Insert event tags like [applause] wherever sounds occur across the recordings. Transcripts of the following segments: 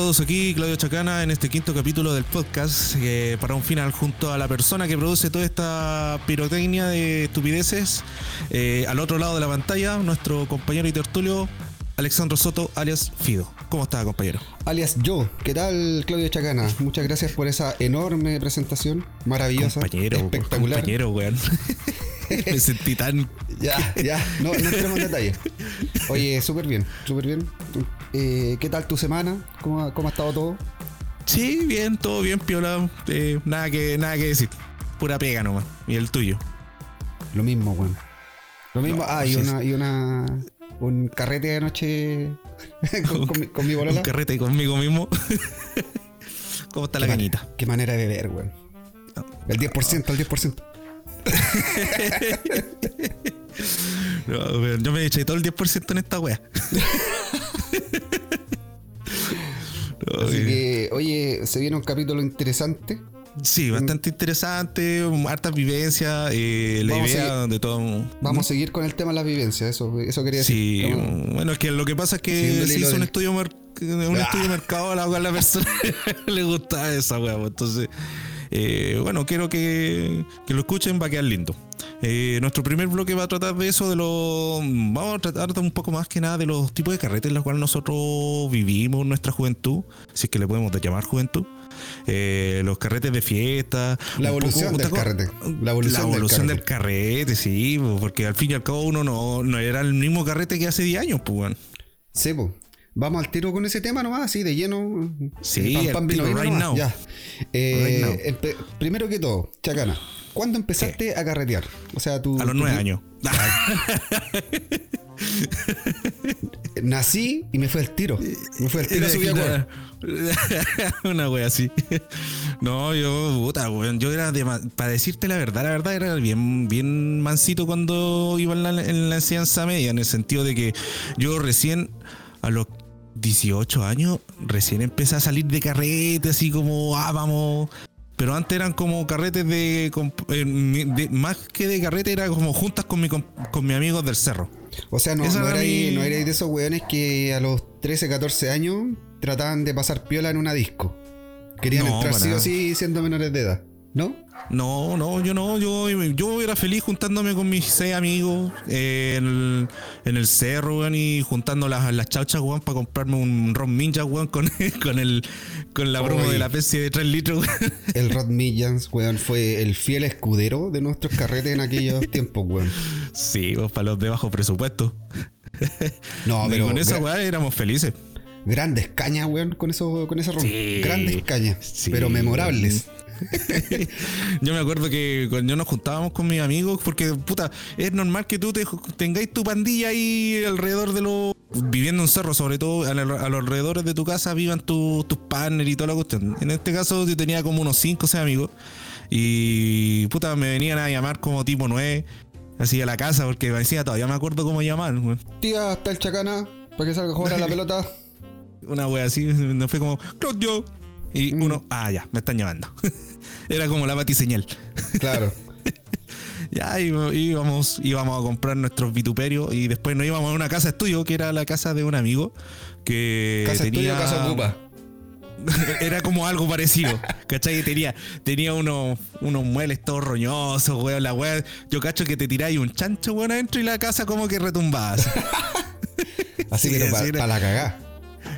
Todos aquí, Claudio Chacana, en este quinto capítulo del podcast, eh, para un final junto a la persona que produce toda esta pirotecnia de estupideces. Eh, al otro lado de la pantalla, nuestro compañero y tertulio, Alexandro Soto, alias Fido. ¿Cómo está, compañero? Alias yo, ¿qué tal Claudio Chacana? Muchas gracias por esa enorme presentación, maravillosa, Compañero, espectacular. compañero, weón. [laughs] Me sentí tan... Ya, ya, no, no entremos en detalle. Oye, súper bien, súper bien. Eh, ¿Qué tal tu semana? ¿Cómo, ha- ¿Cómo ha estado todo? Sí, bien, todo bien, piola. Eh, nada, que, nada que decir. Pura pega nomás. Y el tuyo. Lo mismo, weón. Lo mismo. No, ah, y una, y una. Un carrete de noche [laughs] con, con mi, con mi bolola. Un carrete conmigo mismo. [laughs] ¿Cómo está la Qué canita? man- Qué manera de beber, weón. El 10%, el 10%. [laughs] No, yo me eché todo el 10% en esta wea. No, [laughs] Así que, oye, se viene un capítulo interesante. Sí, bastante interesante, hartas vivencias, eh, la Vamos idea de todo. Vamos a seguir con el tema de las vivencias, eso, eso quería Sí, decir. Estamos- bueno, es que lo que pasa es que se hizo un estudio, un Ah. estudio de mercado a la, a la persona [laughs] le gusta esa wea. pues, Entonces, eh, bueno, quiero que, que lo escuchen, va a quedar lindo. Eh, nuestro primer bloque va a tratar de eso, de los. Vamos a tratar de un poco más que nada de los tipos de carretes en los cuales nosotros vivimos nuestra juventud, si es que le podemos llamar juventud. Eh, los carretes de fiesta. La evolución del ¿te acuer- carrete. La evolución del evolución del carrete. carrete, sí, pues, porque al fin y al cabo uno no, no era el mismo carrete que hace 10 años, pues, weón. Sí, po. Vamos al tiro con ese tema nomás, así de lleno. Sí, Pam, al pam, tiro, right now. Ya. Eh, Right now. empe- primero que todo, Chacana, ¿cuándo empezaste a carretear? O sea, tú. A los 9 años. [laughs] Nací y me fue el tiro. Me fue el tiro, subí a. [laughs] Una wea así. No, yo, puta, weón. Yo era de. Para decirte la verdad, la verdad era bien, bien mansito cuando iba en la, en la enseñanza media, en el sentido de que yo recién, a los 18 años, recién empecé a salir de carrete, así como, ah, vamos. Pero antes eran como carretes de, eh, de- Más que de carrete, era como juntas con, mi, comp- con mis amigos del cerro. O sea, no, no, era mi- no de esos weones que a los 13, 14 años trataban de pasar piola en una disco. Querían No, entrar sí o sí siendo menores de edad. ¿No? No, no, yo no, yo, yo era feliz juntándome con mis seis amigos eh, en, el, en el cerro, weón, y juntando las, las chauchas, weón, para comprarme un ron ninja, weón, con, [laughs] con el con la Oye. de la Pepsi de 3 litros, weón. El Rod Millans, weón, fue el fiel escudero de nuestros carretes en aquellos [laughs] tiempos, weón. Sí, pues para los de bajo presupuesto. [laughs] No, y pero con esa weá éramos felices. grandes cañas, weón, con eso, con ese ron. Sí. Grandes cañas, Sí. pero memorables. [laughs] Yo me acuerdo que cuando nos juntábamos con mis amigos, porque puta, es normal que tú te, tengáis tu pandilla ahí alrededor de los. Viviendo en cerro, sobre todo a, lo- a los alrededores de tu casa, vivan tu- tus partners y toda la cuestión. En este caso, yo tenía como unos 5 o 6 amigos. Y puta, me venían a llamar como tipo 9, así a la casa, porque me decía, todavía me acuerdo cómo llamar. Tía, está el chacana, para que salga a jugar a la [laughs] pelota. Una wea así, no fue como, Claudio. Y Mm. uno, ah, ya, me están llamando. [laughs] Era como la batiseñal. Claro. [laughs] Ya íbamos, íbamos, íbamos a comprar nuestros vituperios y después nos íbamos a una casa estudio, que era la casa de un amigo que Casa tenía... estudio, casa ocupa. [laughs] Era como algo parecido, ¿cachai? Tenía, tenía unos, unos muebles todos roñosos, weón, la weá. Yo cacho que te tiráis un chancho, weón, adentro y la casa como que retumbaba. así. Así Sí, que para la cagá.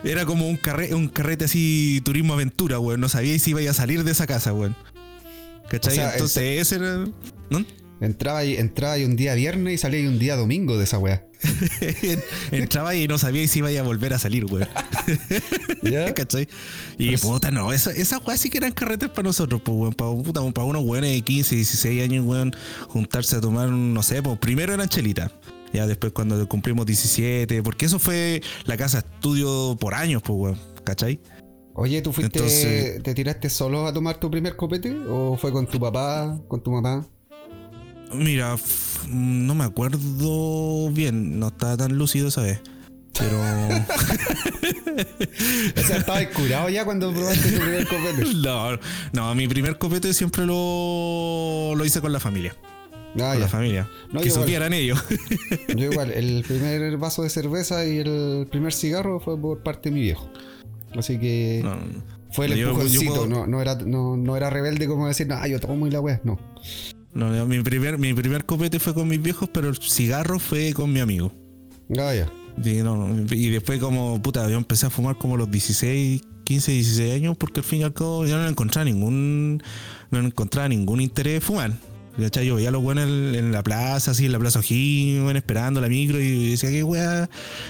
Era como un, carre, un carrete así, turismo aventura, weón. No sabíais si iba a salir de esa casa, weón. ¿Cachai? O sea, Entonces ese era... ¿no? Entraba ahí, entraba ahí un día viernes y salía ahí un día domingo de esa weá. [laughs] Entraba y no sabía si iba a volver a salir, weón. [laughs] ¿Ya? ¿Cachai? Y puta, no, esa- esas weas sí que eran carretes para nosotros, pues, weón. Para, puta, para unos weones de 15, 16 años, weón, juntarse a tomar, no sé, pues primero eran chelitas. Ya después cuando cumplimos 17, porque eso fue la casa estudio por años, pues, weón. ¿Cachai? Oye, ¿tú fuiste, Entonces- te tiraste solo a tomar tu primer copete? ¿O fue con tu papá, con tu mamá? Mira, no me acuerdo bien, no estaba tan lúcido esa vez. Pero. [laughs] O sea, estabas curado ya cuando probaste tu primer copete. [laughs] no, no, mi primer copete siempre lo, lo hice con la familia. Ah, con ya. la familia. No, que supieran ellos. [laughs] Yo igual, el primer vaso de cerveza y el primer cigarro fue por parte de mi viejo. Así que No, fue el yo- yo empujoncito. puedo- no, no, era, no, no era rebelde como decir, no, yo tomo y la wea. No. no, mi primer, mi primer copete fue con mis viejos, pero el cigarro fue con mi amigo. Ah, ya. Y, después como, puta, yo empecé a fumar como a los 16, 15, 16 años, porque al fin y al cabo yo no encontraba ningún, no encontraba ningún interés de fumar. ¿Cachai? Yo veía a los buenos en, la plaza, así, en la plaza O'Higgins, weón, esperando la micro, y decía, qué weá,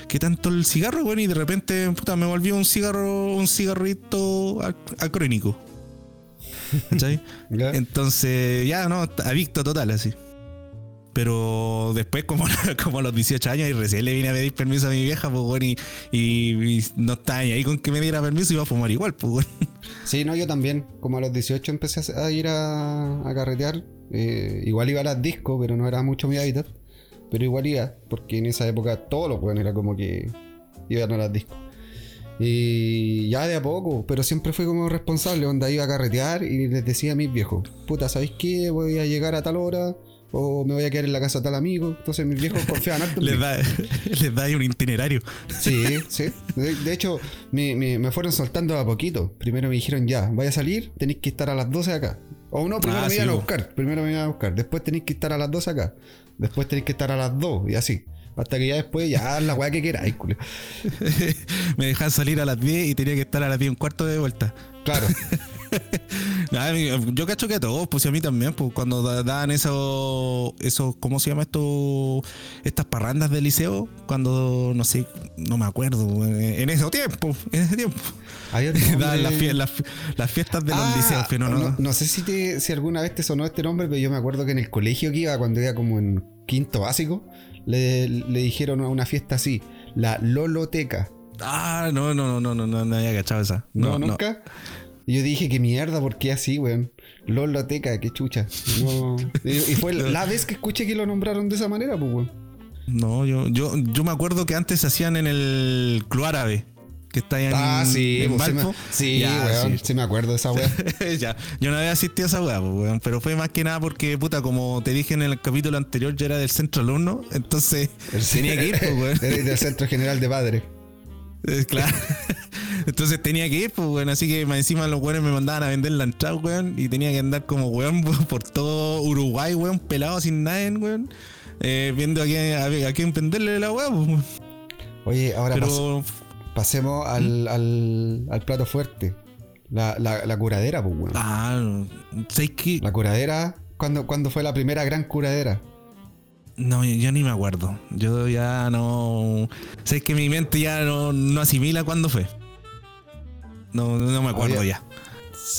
qué tanto el cigarro, weón, y de repente, puta, me volvió un cigarro, un cigarrito ac- acrónico. [laughs] ¿Cachai? Entonces, ya, no, adicto total, así. Pero después, como, [laughs] como a los 18 años, y recién le vine a pedir permiso a mi vieja, pues, bueno, y, y- y no estaba ahí con que me diera permiso, iba a fumar igual, pues, bueno. [laughs] Sí, no, yo también. Como a los 18 empecé a ir a, a carretear. Eh, igual iba a las discos, pero no era mucho mi hábitat. Pero igual iba, porque en esa época todos los buenos era como que iban a las discos. Y ya de a poco, pero siempre fui como responsable, onda iba a carretear y les decía a mis viejos, puta, ¿sabéis qué? Voy a llegar a tal hora o me voy a quedar en la casa de tal amigo. Entonces mis viejos confiaban harto Les da, [laughs] les da ahí un itinerario. Sí, [laughs] sí. De, de hecho, me, me- me fueron soltando a poquito. Primero me dijeron, ya, vaya a salir, tenéis que estar a las 12 acá. O no, primero Ah, me sí, iban a buscar. Primero me iban a buscar. Después tenéis que estar a las 12 acá. Después tenéis que estar a las 2 y así. Hasta que ya después, ya la weá que queráis, culo. [laughs] me dejaban salir a las 10 y tenía que estar a las 10 y un cuarto de vuelta. Claro. [laughs] Yo cacho que a todos, pues y a mí también, pues cuando da- daban eso, eso, ¿cómo se llama esto? Estas parrandas del liceo, cuando, no sé, no me acuerdo, en ese tiempo, en ese tiempo. [laughs] Daban las, nombre- fie- las, las fiestas de los Ah, liceos, pero no, no, no sé si, te- si alguna vez te sonó este nombre, pero yo me acuerdo que en el colegio que iba, cuando iba como en quinto básico, le, le dijeron a una fiesta así, la Loloteca. Ah, no, no, no, no, no, no, había cachado esa. No, nunca. Yo dije, qué mierda, ¿por qué así, weón? Loloteca, qué chucha. No. [laughs] Y, y fue la vez que escuché que lo nombraron de esa manera, pues, weón. No, yo, yo, yo me acuerdo que antes se hacían en el Club Árabe, que está ahí en, Ah, sí, en pues, sí, me, sí, Ya, weón, sí. sí me acuerdo de esa weón. [laughs] ya, yo no había asistido a esa weá, pues, weón, pero fue más que nada porque, puta, como te dije en el capítulo anterior, yo era del centro alumno, entonces tenía que ir, pues, weón. [laughs] Del del Centro General de Padres. Eh, Claro. [laughs] Entonces tenía que ir, pues, weón. Así que encima los weones me mandaban a vender la entrada, weón. Y tenía que andar como weón [laughs] por todo Uruguay, weón, pelado sin nadie, weón. eh, viendo a quién, a, a quién venderle la pues, weón. Oye, ahora pas- Pero, pasemos ¿Mm? al, al, al plato fuerte. La, la, la curadera, pues, weón. ah, ¿sabes qué? La curadera, ¿cuándo, cuándo fue la primera gran curadera? No, yo, yo ni me acuerdo. Yo ya no. Sé que mi mente ya no, no asimila cuándo fue. No, no me acuerdo ya.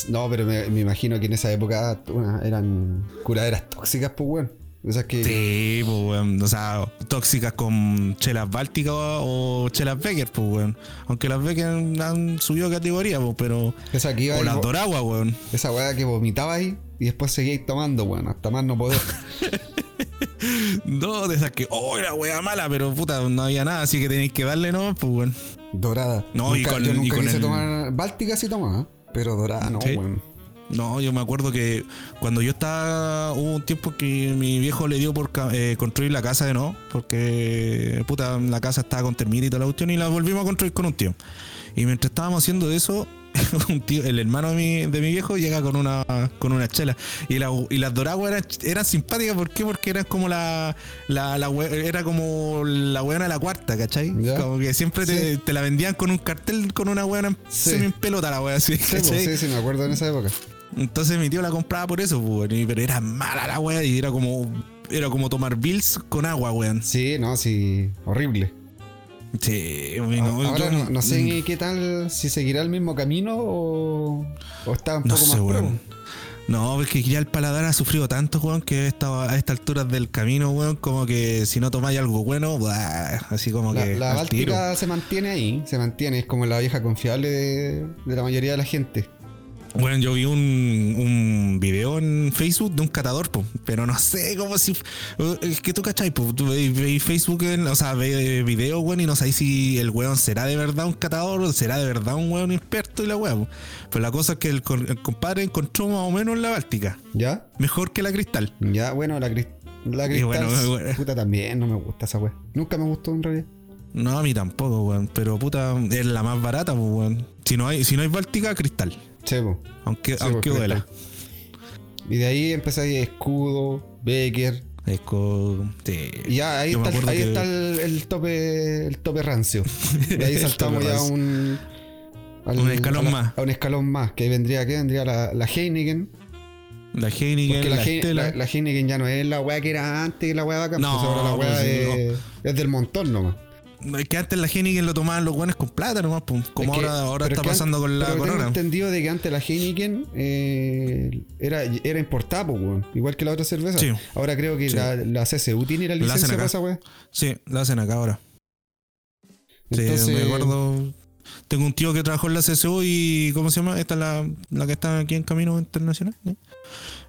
No, pero me, me imagino que en esa época una, eran curaderas tóxicas, pues, weón. Esas que. Sí, pues, weón. O sea, tóxicas con chelas bálticas o chelas Becker, pues, weón. Aunque las Becker han subido categoría, pues, pero. Esa que iba O las Doragua, weón. Esa weá que vomitaba ahí y después seguíais tomando, weón. Hasta más no poder. [laughs] No, de esas que, oh, la wea mala, pero puta, no había nada, así que tenéis que darle, ¿no? Pues, weón. Dorada. No, y Nunca- con- yo y nunca con quise el- tomar. Báltica sí tomaba, pero dorada no, Sí. weón. No, yo me acuerdo que cuando yo estaba, hubo un tiempo que mi viejo le dio por eh, construir la casa de no, porque puta, la casa estaba con termita y toda la cuestión y la volvimos a construir con un tío. Y mientras estábamos haciendo eso, [laughs] un tío, el hermano de mi, de mi viejo llega con una con una chela. Y, la, y las doraguas eran, eran simpáticas, ¿por qué? Porque eran como la, la, era como la buena de la cuarta, ¿cachai? Ya. Como que siempre te, Sí. te la vendían con un cartel con una Sí. semi en pelota la wea así, Sí, pues, sí, sí, me acuerdo en esa época. Entonces mi tío la compraba por eso, pues, pero era mala la weá y era como era como tomar Bills con agua, weón. Sí, no, sí. Horrible. Sí, A- no, Ahora no, no sé ni qué tal, si seguirá el mismo camino o, o está un no poco sé, más weón. No, es que ya el paladar ha sufrido tanto, weón, que estaba a estas alturas del camino, weón, como que si no tomáis algo bueno, buah, así como La, que la tiro. Báltica se mantiene ahí, se mantiene, es como la vieja confiable de, de la mayoría de la gente. Bueno, yo vi un, un video en Facebook de un catador, po, pero no sé cómo si. Es que tú cachai, po, tú veis veis Facebook, en- o sea, veis video, weón, y no sabéis si el weón será de verdad un catador o será de verdad un weón experto y la weón. Pero la cosa es que el, el compadre encontró más o menos la Báltica, ¿Ya? mejor que la Cristal. Ya, bueno, la, cris- la cristal, bueno, bueno. puta también, no me gusta esa weá. Nunca me gustó en realidad. No, a mí tampoco, weón. Pero puta, es la más barata, pues, weón. Si no hay, si no hay Báltica, cristal. Po. Aunque, aunque pues, duela. Y de ahí empezáis escudo, Becker. Es con. sí. Y ya ahí, Yo está, ahí que- está el, el tope el tope rancio. [laughs] De ahí saltamos ya un. al- Un escalón a la- más. A un escalón más. Que vendría, ¿qué? Vendría la, la Heineken. La Heineken, la, la, Hei- Estela. la- la Heineken ya no es la weá que era antes la weá bacán. No, pues ahora la weá pues, es, es del montón nomás. Es que antes la Heineken lo tomaban los guanes con plata nomás, como Es que- ahora, ahora está pasando con la pero Tengo corona. entendido de que antes la Heineken eh, era, era importada, pues, weón. Igual que la otra cerveza. Sí. Ahora creo que Sí. la, la CSU tiene la La licencia acá. para esa weá. Sí, la hacen acá ahora. Entonces, sí, me acuerdo. Tengo un tío que trabajó en la CSU y. ¿Cómo se llama? Esta es la, la que está aquí en Camino Internacional.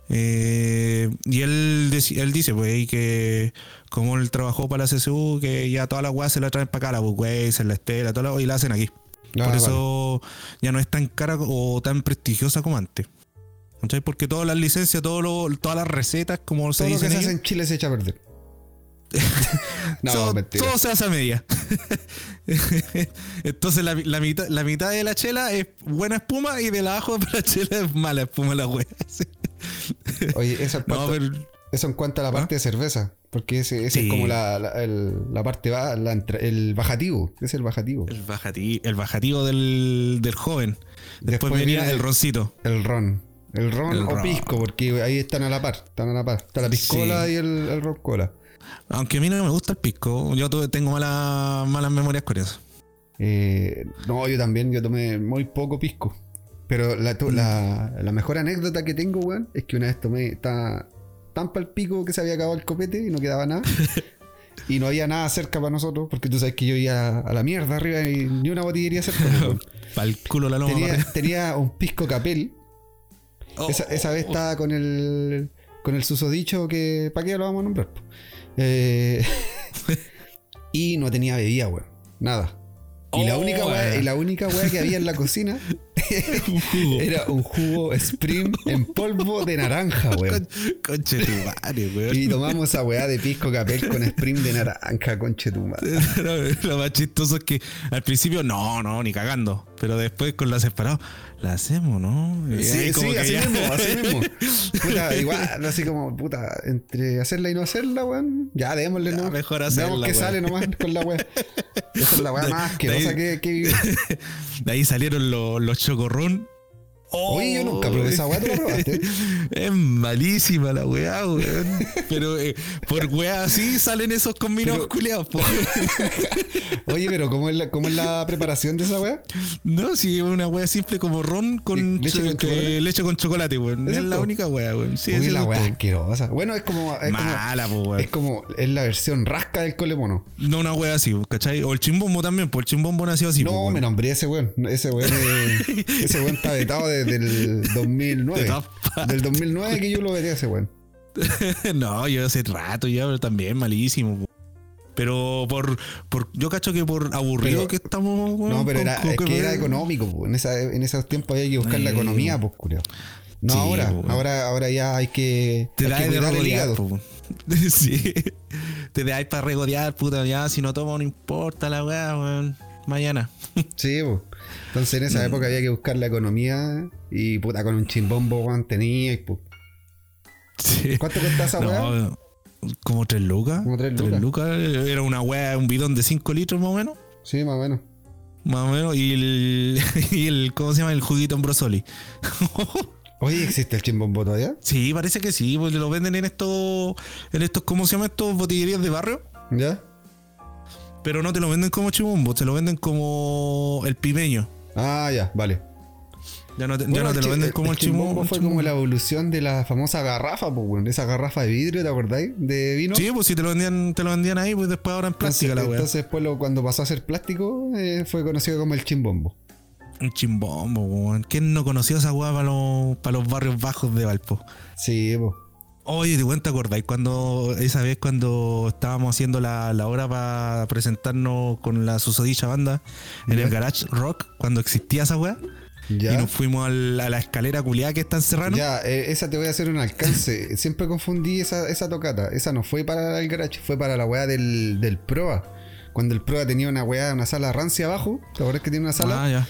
Eh, y él, él dice, pues, que como él trabajó para la CSU, que ya todas las weas se la traen para acá, la Budweiser, la Estela, todas las y la hacen aquí. Ah, Por vale. eso ya no es tan cara o tan prestigiosa como antes. ¿Cachai? Porque todas las licencias, todo lo- todas las recetas, como se todo lo que se hace en Chile se echa a perder. [laughs] no, todo, mentira. todo se hace a media. [laughs] Entonces la, la mitad, la mitad de la chela es buena espuma y de la abajo de [laughs] la chela es mala espuma la wea. Oye, en No, pero eso en cuanto a la parte de cerveza. Porque ese, ese Sí. es como la, la, el- la parte la entra- el bajativo. Es el bajativo. el bajativo, el bajativo del, del joven. Después, Después venía viene el el- roncito. El ron. El ron El o ron. pisco, porque ahí están a la par. Están a la par. Está la piscola Sí. y el, el ron cola. Aunque a mí no me gusta el pisco. Yo tengo malas malas memorias con eso. Eh, no, yo también, yo tomé muy poco pisco. Pero la, tu- la, la mejor anécdota que tengo, weón, es que una vez tomé ta- tan pal pico que se había acabado el copete y no quedaba nada. [laughs] y no había nada cerca para nosotros, porque tú sabes que yo iba a la mierda arriba y ni una botillería cerca. weón. [laughs] Para el culo la loma. tenía, [laughs] tenía un pisco capel. Oh, Esa, esa vez estaba con el con el susodicho que. ¿Para qué lo vamos a nombrar? Eh, y no tenía bebida, weón. Nada. Y la Oh, única weá, y la única weá que había en la cocina un jugo. era un jugo Spring en polvo de naranja, weón. Con- Conche tu madre, weón. Y tomamos esa weá de pisco capel con Spring de naranja, conche tu madre. [laughs] Lo más chistoso es que al principio no, no, ni cagando. Pero después con la separado, la hacemos, ¿no? Y Sí, como sí, que así ya- mismo, así mismo. [laughs] Puta, igual, así como, puta, entre hacerla y no hacerla, weón. Ya, démosle, Ya, ¿no? mejor Veamos hacerla, que weón. sale nomás con la weá. Esa es la weá más de asquerosa ahí- que, que viví. [laughs] De ahí salieron los, los chocorrón. Oye, yo nunca probé esa weá, ¿tú la probaste? [laughs] Es malísima la weá, weón. Pero eh, por weá así salen esos combinados culiados. [laughs] Oye, pero ¿cómo es la, cómo es la preparación de esa weá? No, es una weá simple como ron con ¿Leche con cho- chocolate? leche con chocolate, weón. ¿Eso Es es la única weá, weón. Sí, eso la weá asquerosa. Bueno, es como. Es como, Mala, po, weón. es como. Es la versión rasca del colemono. No una wea así, ¿cachai? O el chimbombo también, pues el chimbombo nació así. No, me nombré ese weón. Ese weón, es- [laughs] ese weón está vetado desde el 2009. De todas Del 2009 [laughs] que yo lo vería ese weón. [laughs] no, yo hace rato ya, pero también malísimo. po. Pero por, por yo cacho que por aburrido Pero- que estamos, weón, No, pero con- era, con- es que era con- económico. po. En, esa, en esos tiempos había que buscar la economía, pues, culiao. No Sí, ahora. po. ahora. Ahora ya hay que, Te da de po. [laughs] Sí. Te da para regodear, puta, ya, si no tomo no importa la weá, weón. Mañana. Sí, po. Entonces en esa época había que buscar la economía y puta con un chimbombo, weón, tenía. po. Sí. ¿Cuánto cuesta esa weá? No, como tres lucas. Como tres Tres lucas. lucas. Era una weá, un bidón de 5 litros más o menos. Sí, más o menos. Más o menos. Y el, [laughs] y el ¿cómo se llama? El juguito en brosoli. [laughs] Oye, ¿existe el chimbombo todavía? sí, parece que sí, porque lo venden en estos, en estos, ¿cómo se llama? Estos botillerías de barrio. ¿Ya? Pero no te lo venden como chibumbo, te lo venden como el pimeño. Ah, ya, vale. Ya no te, ya Bueno, no te el lo venden como el, el chimbombo fue como la evolución de la famosa garrafa, pues, weón. Esa garrafa de vidrio, ¿te acordáis? De vino. Sí, pues si te lo vendían, te lo vendían ahí, pues después ahora en Entonces, plástica la weá. entonces después lo- cuando pasó a ser plástico eh, fue conocido como el chimbombo. Un chimbombo, weón. ¿Quién no conoció esa weá para los, para los barrios bajos de Valpo? Sí, pues. Oye, ¿te acordáis cuando esa vez cuando estábamos haciendo la, la hora para presentarnos con la susodicha banda en el Garage Rock, cuando existía esa weá? Y nos fuimos al- a la escalera culiada que está en Serrano. Ya, eh, esa te voy a hacer un alcance. [laughs] Siempre confundí esa, esa tocata. Esa no fue para el garage, fue para la weá del, del proa. cuando el prueba tenía una weá, una sala rancia abajo, ¿te acuerdas que tiene una sala? Ah, ya.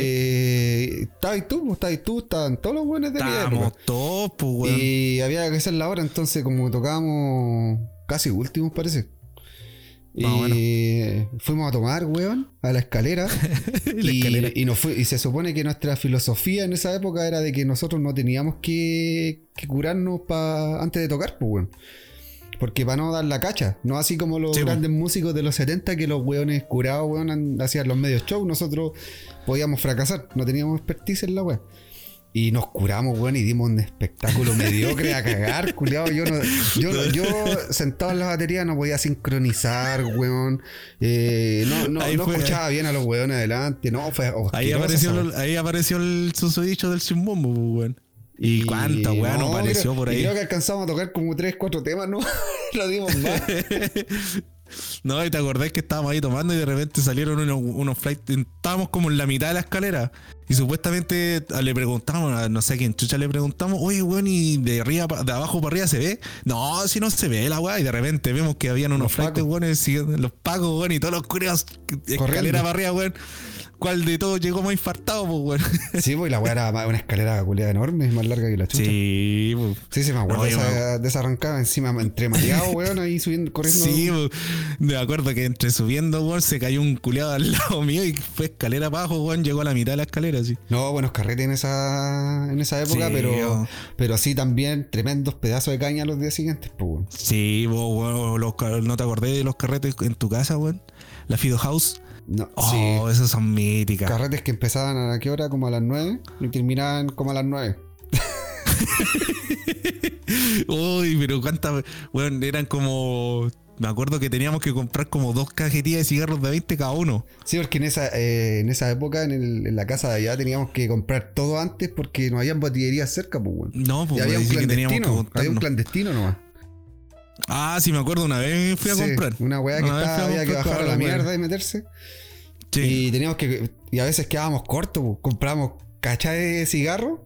Eh, estaba y tú, pues, estaba y tú, estaban todos los buenos de mi Estábamos época. todos, pues, weón. Y había que hacer la hora, entonces como tocábamos casi últimos parece. Y Más o fuimos a tomar, weón, a la escalera. [laughs] La y, escalera. y nos fue- y se supone que nuestra filosofía en esa época era de que nosotros no teníamos que, que curarnos pa, antes de tocar, pues, weón. Porque para no dar la cacha, no así como los Sí, grandes músicos de los 70 que los weones curados, weón, an- hacían los medios shows, nosotros podíamos fracasar, no teníamos expertise en la weá. Y nos curamos, weón, y dimos un espectáculo mediocre a cagar, [laughs] culiado. Yo, no, yo, no- yo sentado en la batería no podía sincronizar, weón. Eh, no no, no fue- escuchaba bien a los weones adelante. No, fue Ahí apareció, el- ahí apareció el susodicho del Chimbombo, pues, weón. Y, cuánta weá no apareció creo- por y ahí. creo que alcanzamos a tocar como 3, 4 temas, ¿no? [laughs] Lo dimos más. [laughs] No, y te acordás que estábamos ahí tomando y de repente salieron unos, unos flights. Estábamos como en la mitad de la escalera. Y supuestamente le preguntamos, no sé a quién chucha le preguntamos, oye, weón, y de arriba de abajo para arriba se ve. No, si no se ve la weá. Y de repente vemos que habían unos Los flights, weón, los pacos, weón, y todos los curios escalera para arriba, weón. ¿Cuál de todos llegó más infartado, pues, weón? Sí, pues y la weá era una escalera culiada enorme, más larga que la chucha. Sí, Sí, pues. sí, me acuerdo No, de, esa, de esa arrancada encima, entre mareado, [laughs] weón, ahí subiendo, corriendo. Sí, po. me acuerdo que entre subiendo, weón, se cayó un culeado al lado mío y fue escalera abajo, weón, llegó a la mitad de la escalera, así. No, buenos carretes en esa, en esa época, Sí, pero, oh. pero sí también tremendos pedazos de caña los días siguientes, pues, weón. Sí, vos, weón, los ¿no te acordé de los carretes en tu casa, weón? La Fido House. No, Oh, sí. esas son míticas. Carretes que empezaban a qué hora, como a las 9 y terminaban como a las 9. [laughs] Uy, pero cuántas, weón, eran como... Me acuerdo que teníamos que comprar como dos cajetillas de cigarros de 20 cada uno. Sí, porque en esa, eh, en esa época, en, el- en la casa de allá, teníamos que comprar todo antes porque no habían botillerías cerca, pues, weón. No, pues había un que teníamos que clandestino, había un clandestino nomás. Ah, sí, me acuerdo, una vez fui a Sí, comprar. Una weá que estaba, había que bajar a la la mierda y meterse. Sí. Y teníamos que. Y a veces quedábamos cortos, pues. compramos cacha de cigarro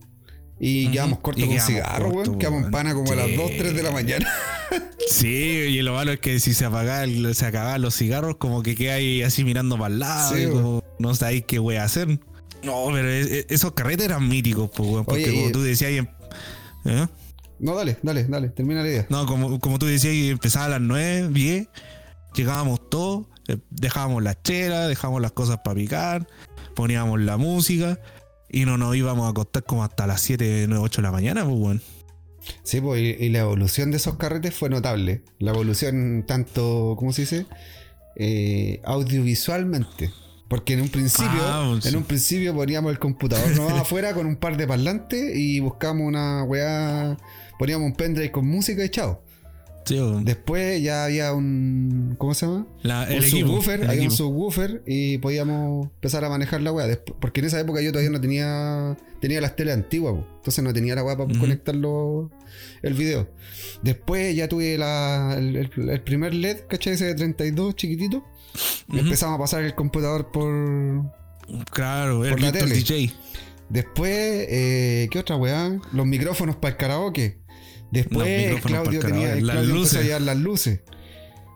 y Ujú. quedamos cortos Y con quedamos cigarro, weón. Quedamos en pana como a las Sí. 2, 3 de la mañana. [laughs] Sí, y lo malo es que si se apagaban, se acababan los cigarros, como que queda ahí así mirando para el lado, Sí, y weón. como no sabéis qué voy a hacer. No, pero es- es- esos carretes eran míticos, pues, weón, porque Oye, como y- tú decías, ¿eh? No, dale, dale, dale, termina la idea. no, como, como tú decías, empezaba a las 9, 10, llegábamos todos, eh, dejábamos las chelas, dejábamos las cosas para picar, poníamos la música y no nos íbamos a acostar como hasta las 7, 9, 8 de la mañana, pues, weón. Sí, pues, y, y la evolución de esos carretes fue notable. La evolución tanto, ¿cómo se dice? Eh, audiovisualmente. Porque en un principio, Ah, en un principio poníamos el computador nomás [laughs] afuera con un par de parlantes y buscamos una weá, poníamos un pendrive con música y chao. Sí. Después ya había un, ¿cómo se llama? La- un el equipo. subwoofer, el había un subwoofer y podíamos empezar a manejar la weá. Porque en esa época yo todavía no tenía tenía las teles antiguas, po. entonces no tenía la weá para Ujú. conectar los- el video. Después ya tuve la- el, el- el primer LED, ¿cachai? Ese de 32 chiquitito. Ujú. Empezamos a pasar el computador por... Claro, el la tele. DJ. Después, eh, ¿qué otra weá? Los micrófonos para el karaoke. Después Claudio tenía el Las Claudio a las luces.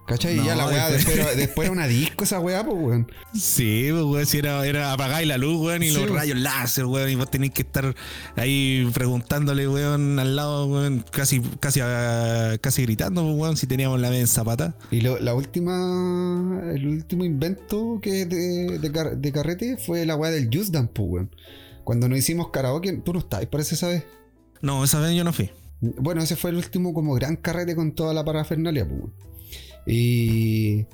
¿Cachai? y ya la weá, después- después, era- después era una disco esa weá, pues weón. Sí, pues, weón, si era, era apagáis la luz, weón, y Sí, los weón. rayos láser, weón, y vos tenés que estar ahí preguntándole, weón, al lado, weón, casi, casi, casi gritando, pues, weón, si teníamos la vez en zapata. Y lo- la última, el último invento que de, de, car- de carrete fue la weá del Just Dance, pues weón. Cuando nos hicimos karaoke, tú no estabas, parece esa vez. No, esa vez yo no fui. Bueno, ese fue el último como gran carrete con toda la parafernalia, pues. Y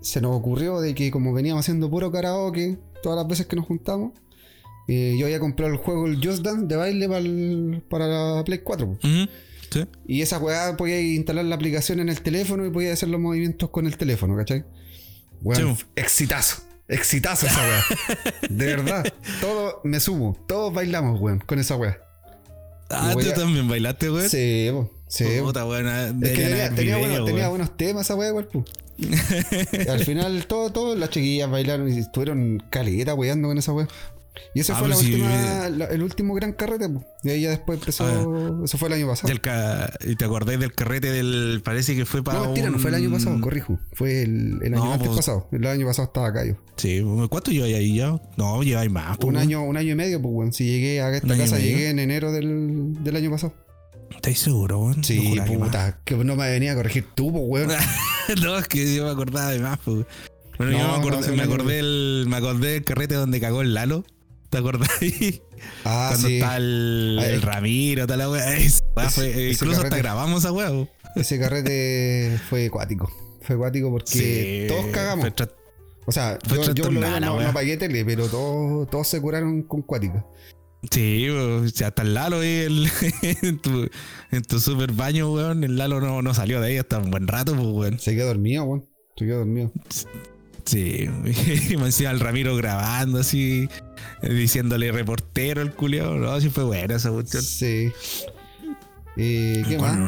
se nos ocurrió de que como veníamos haciendo puro karaoke todas las veces que nos juntamos, eh, yo había comprado el juego el Just Dance de baile pa'l- para la Play 4. pues. Sí. Y esa weá podía instalar la aplicación en el teléfono y podía hacer los movimientos con el teléfono, ¿cachai? Weón, Sí. exitazo. Exitazo esa weá. [laughs] De verdad. Todo, me sumo. Todos bailamos, weón, con esa weá. Ah, tú también bailaste, weón. Sí, po, sí. Puta, ah, Es que tenía, tenía video, buenos, tenía weón. buenos temas esa weá, igual, [laughs] al final, todo, todo, las chiquillas bailaron y estuvieron caleta weando con esa weá. Y ese Ah, fue la sí, última, la- el último gran carrete, po. Y ahí ya después empezó. Eso fue el año pasado. ¿Y te acordás del carrete del. Parece que fue para. No, mentira, no fue el año pasado, corrijo. Fue el, el año No, antes pues- pasado. El año pasado estaba acá yo. Sí, ¿cuánto lleváis ahí ya? No, lleváis más. po, Un weón. año, un año y medio, pues, weón. Si llegué a esta ¿Un casa, llegué en enero del, del año pasado. ¿Estáis seguro, weón? Sí, puta. Que no me venía a corregir tú, pues, weón. [laughs] no, es que yo me acordaba de más, pues. Bueno, No, yo me acordé, me, acordé del, me acordé del carrete donde cagó el Lalo. ¿Te acordás ahí? Ah, Cuando sí. está el, el Ramiro, tal la wea. Esa fue- incluso hasta carrete. grabamos esa wea. po. Ese carrete fue acuático. Fue acuático porque Sí, todos cagamos. O sea, yo, yo lo no, no pagué tele, pero todos, todos se curaron con cuática. Sí, o sea, hasta el Lalo el- [laughs] en, tu, en tu super baño, weón. El Lalo no, no salió de ahí hasta un buen rato, pues, weón. Se quedó dormido, weón. Se quedó dormido. Sí, [laughs] me encima el Ramiro grabando así, eh, diciéndole reportero al culiao. No, sí fue buena esa cuestión. Sí. Eh, ¿Qué más?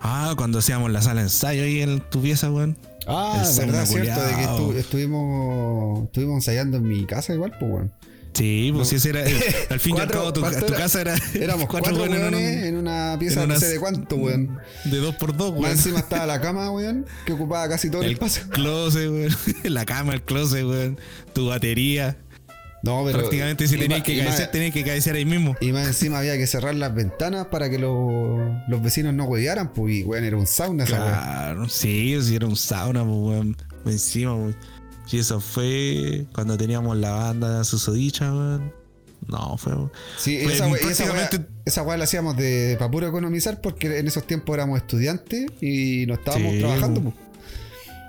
Ah, cuando hacíamos la sala de ensayo ahí en tu pieza, weón. Ah, el verdad, cierto, de que estu- estuvimos, estuvimos ensayando en mi casa igual, pues, weón. Sí, pues No. ese era. [laughs] Al fin y al Cuatro- cabo, tu, ¿cuánto tu casa era. [laughs] Éramos cuatro, weones en un- weones en una pieza en no sé de cuánto, weón. de dos por dos, Más weón. encima estaba la cama, weón, que ocupaba casi todo el, El espacio. closet, weón. [laughs] La cama, el closet, weón. Tu batería. No, pero. Prácticamente si tenías que cabecear, tenías que cabecear ahí mismo. Y más encima había que cerrar las ventanas para que los, los vecinos no huevearan, pues, y weón, era un sauna esa weón. Claro, sí, sí, era un sauna, pues, weón. Encima, weón. Y eso fue cuando teníamos la banda Susodicha, weón. No, fue. Sí, Fue esa, esa prácticamente- weá, esa weá la hacíamos de para puro economizar porque en esos tiempos éramos estudiantes y no estábamos Sí, trabajando. pues.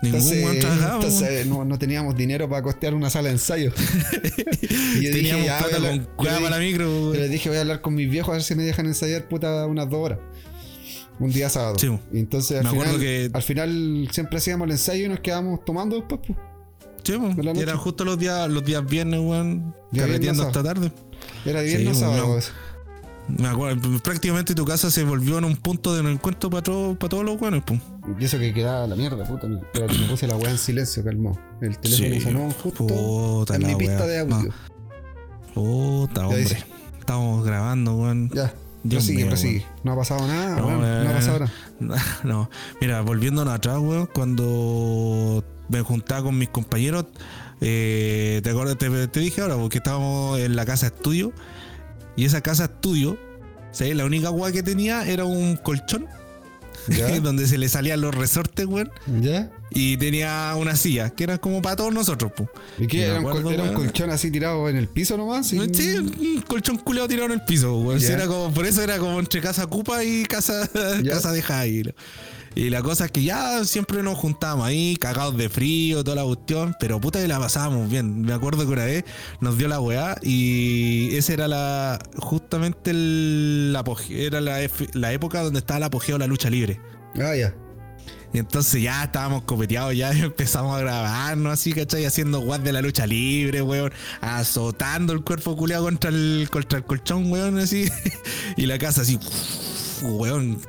Ningún Entonces, trabajaba. entonces no, no teníamos dinero para costear una sala de ensayo. [laughs] y yo Teníamos a plata con cueva le para la dije- micro, les dije, voy a hablar con mis viejos a ver si me dejan ensayar puta unas dos horas. Un día sábado. Sí. Y entonces al final, que- al final siempre hacíamos el ensayo y nos quedábamos tomando después. Pues. Sí, la Y eran justo los días, los días viernes, weón. Carreteando hasta tarde. Era Sí, viernes bueno. sábado. Me acuerdo, prácticamente tu casa se volvió en un punto de encuentro para, todo- para todos los buenos, pues. Y eso que quedaba la mierda, puta. Espérate, me puse la weá en silencio, calmó. El teléfono Sí, sonó justo puta en la mi pista de audio. No. Puta, hombre. dice. Estamos grabando, weón. Ya, Dios prosigue, mío, prosigue. No ha pasado nada, No, weón, no, ha pasado nada. [laughs] No, mira, volviéndonos atrás, weón, cuando me juntaba con mis compañeros, eh, ¿te acuerdas? Te, te dije ahora, porque estábamos en la casa estudio, y esa casa estudio. La única weá que tenía era un colchón. [laughs] donde se le salían los resortes, weón, ¿Ya? y tenía una silla, que era como para todos nosotros, pues. ¿Y qué? ¿Era, un, acuerdo, col- era un weón. colchón así tirado en el piso nomás? Sí, un colchón culeado tirado en el piso, weón. Era como, por eso era como entre casa Cupa y casa, [laughs] casa de Jair. Y la cosa es que ya siempre nos juntábamos ahí, cagados de frío, toda la cuestión, pero puta que la pasábamos bien. Me acuerdo que una vez nos dio la weá y esa era la justamente el apogeo, era la, la época donde estaba el apogeo de la lucha libre. Ah, ya. Y entonces ya estábamos copeteados, ya [laughs] empezamos a grabarnos así, ¿cachai? Haciendo guas de la lucha libre, weón. Azotando el cuerpo culeado contra el, contra el colchón, weón, así. [laughs] Y la casa así, weón.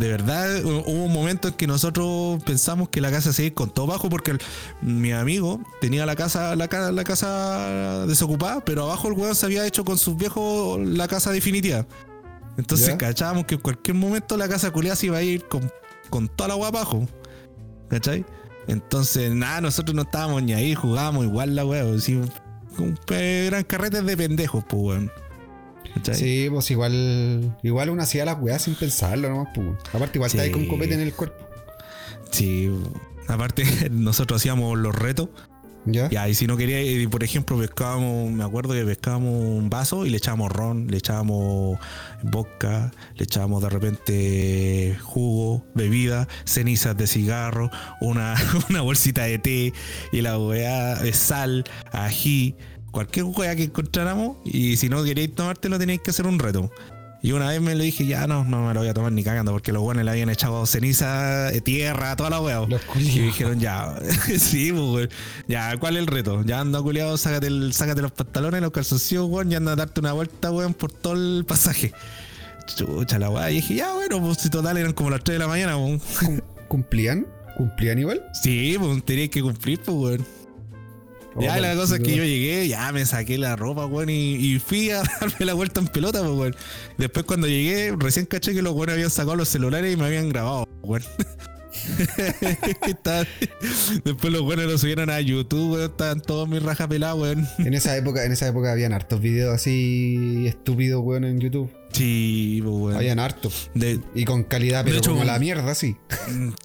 De verdad, hu- hubo un momento en que nosotros pensamos que la casa se iba a ir con todo bajo porque el- mi amigo tenía la casa, la, la casa desocupada, pero abajo el weón se había hecho con sus viejos la casa definitiva. Entonces ¿Ya? cachábamos que en cualquier momento la casa culeada se iba a ir con, con toda la agua abajo. ¿Cachai? Entonces, nada, nosotros no estábamos ni ahí, jugábamos igual la pe- eran carretes de pendejos, pues weón. ¿Cachai? Sí, pues igual igual uno hacía las weas sin pensarlo nomás, pues. Aparte igual está ahí con Sí. copete en el cuerpo. Sí. Aparte, [laughs] nosotros hacíamos los retos. ¿Ya? Ya, y si no quería, por ejemplo, pescábamos, me acuerdo que pescábamos un vaso y le echábamos ron, le echábamos vodka, le echábamos de repente jugo, bebida, cenizas de cigarro, una, [laughs] una bolsita de té y la weá de sal, ají, cualquier weá que encontráramos. Y si no queréis tomártelo, tenéis que hacer un reto. Y una vez me lo dije, ya no, no me lo voy a tomar ni cagando, porque los buenos le habían echado ceniza, eh, tierra, toda la. Los Y dijeron, ya, [laughs] sí, pues. Ya, ¿cuál es el reto? Ya anda, culiado, sácate, el- sácate los pantalones, los calzoncillos, weón, y anda a darte una vuelta, weón, por todo el pasaje. Chucha la weá. Y dije, ya, bueno, pues si total eran como las 3 de la mañana, weón. Cum- ¿Cumplían? ¿Cumplían igual? Sí, pues tenías que cumplir, pues, weón. Ya, Oh, la cosa es que yo llegué, ya me saqué la ropa, weón, y, y fui a [laughs] darme la vuelta en pelota, pues, weón. Después cuando llegué, recién caché que los weones habían sacado los celulares y me habían grabado, weón. [laughs] Después los weones lo subieron a YouTube, weón, estaban todos mis rajas peladas, weón. En esa época, en esa época habían hartos videos así estúpidos, weón, en YouTube. Sí, pues, weón. Habían hartos. De, Y con calidad, pero hecho, como la mierda, sí.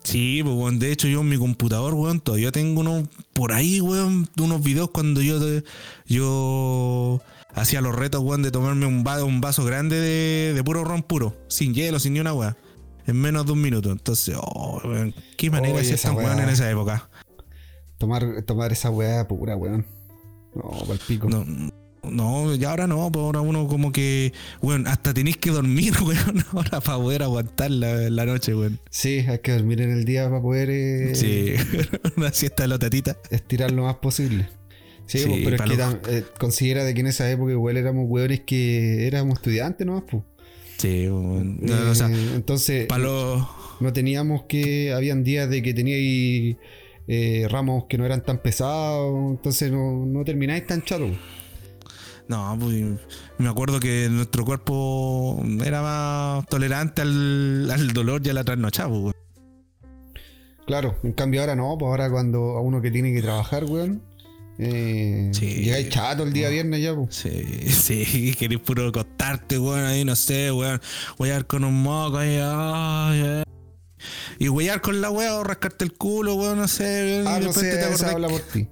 Sí, pues, weón. De hecho, yo en mi computador, weón, todavía tengo unos, por ahí, weón, unos videos cuando yo, yo hacía los retos, weón, de tomarme un, va- un vaso grande de, de puro ron puro, sin hielo, sin ni una weá, en menos de un minuto. Entonces, oh, weón, qué manera de ser esa weón en esa época. Tomar, tomar esa weá pura, weón. No, pa'l pico. No, no, ya ahora no, pues ahora uno como que, weón, hasta tenéis que dormir, [laughs] weón, ahora para poder aguantar la, la noche, weón. Sí, hay que dormir en el día para poder eh, Sí, [laughs] una siesta de la tatita. estirar lo más posible. Sí, Sí, pues, pero es que tam- eh, considera de que en esa época igual éramos weones que éramos estudiantes nomás, pues. Sí, weón. No, o sea, Eh, entonces, los... no teníamos que. Habían días de que teníais eh, ramos que no eran tan pesados, entonces no, no termináis tan chato. No, pues me acuerdo que nuestro cuerpo era más tolerante al, al dolor y a la trasnochada, pues, weón. Claro, en cambio ahora no, pues ahora cuando a uno que tiene que trabajar, weón, eh, Sí. llegáis chato el día viernes ya, pues. Sí, [laughs] sí, querés puro acostarte, weón, ahí no sé, weón. Huear con un moco ahí. Y huear con la weá o rascarte el culo, weón, no sé, weón. Ah, no sé, te esa habla por ti.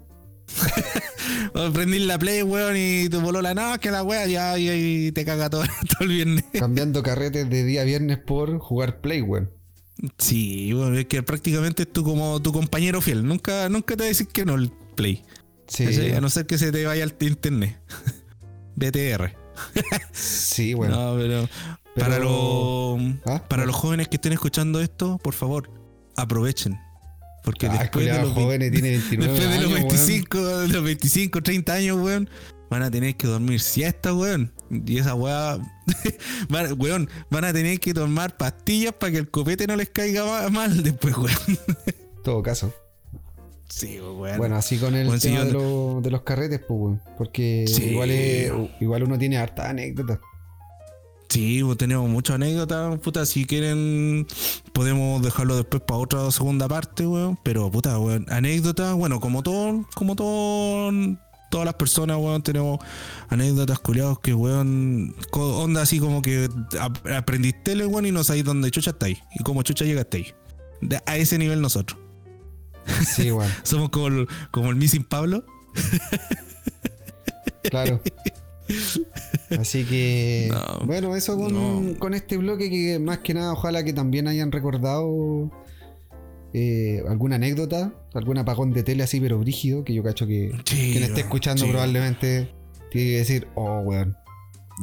[laughs] O prendís la play, weón, y voló la no, que la weá ya y, y te caga todo, [laughs] todo el viernes. Cambiando carretes de día viernes por jugar play, weón. Sí, weón, es que prácticamente es tu como tu compañero fiel. Nunca, nunca te va a decir que no el play. Sí. A no ser que se te vaya al internet. [laughs] BTR. sí, bueno. No, pero, Pero- para los ¿Ah? para los jóvenes que estén escuchando esto, por favor, aprovechen. Porque Ah, después, de los, jóvenes tiene 29 [laughs] después de los años, weón. 25, de los 25, 30 años, weón, van a tener que dormir siesta, weón. Y esa weá, [laughs] van, weón, van a tener que tomar pastillas para que el copete no les caiga ma- mal después, weón. [laughs] Todo caso. Sí, weón. Bueno, así con el Bueno, yo- de, los- de los carretes, pues, weón. Porque Sí. igual, es- igual uno tiene harta anécdotas. Sí, tenemos muchas anécdotas, puta. Si quieren, podemos dejarlo después para otra segunda parte, weón. Pero, puta, weón, anécdotas, bueno, como todo, como todo, todas las personas, weón, tenemos anécdotas culiados que, weón, onda así como que ap- aprendiste, weón, y no sabéis dónde chucha estáis. Y cómo chucha llegaste ahí. De- a ese nivel nosotros. Sí, weón. [laughs] Somos como el, como el Missing Pablo. Claro. [laughs] [laughs] Así que, No, bueno, eso con, no. con este bloque que más que nada ojalá que también hayan recordado eh, alguna anécdota, algún apagón de tele así pero brígido, que yo cacho que Sí, quien esté escuchando sí. probablemente tiene que decir, oh, weón,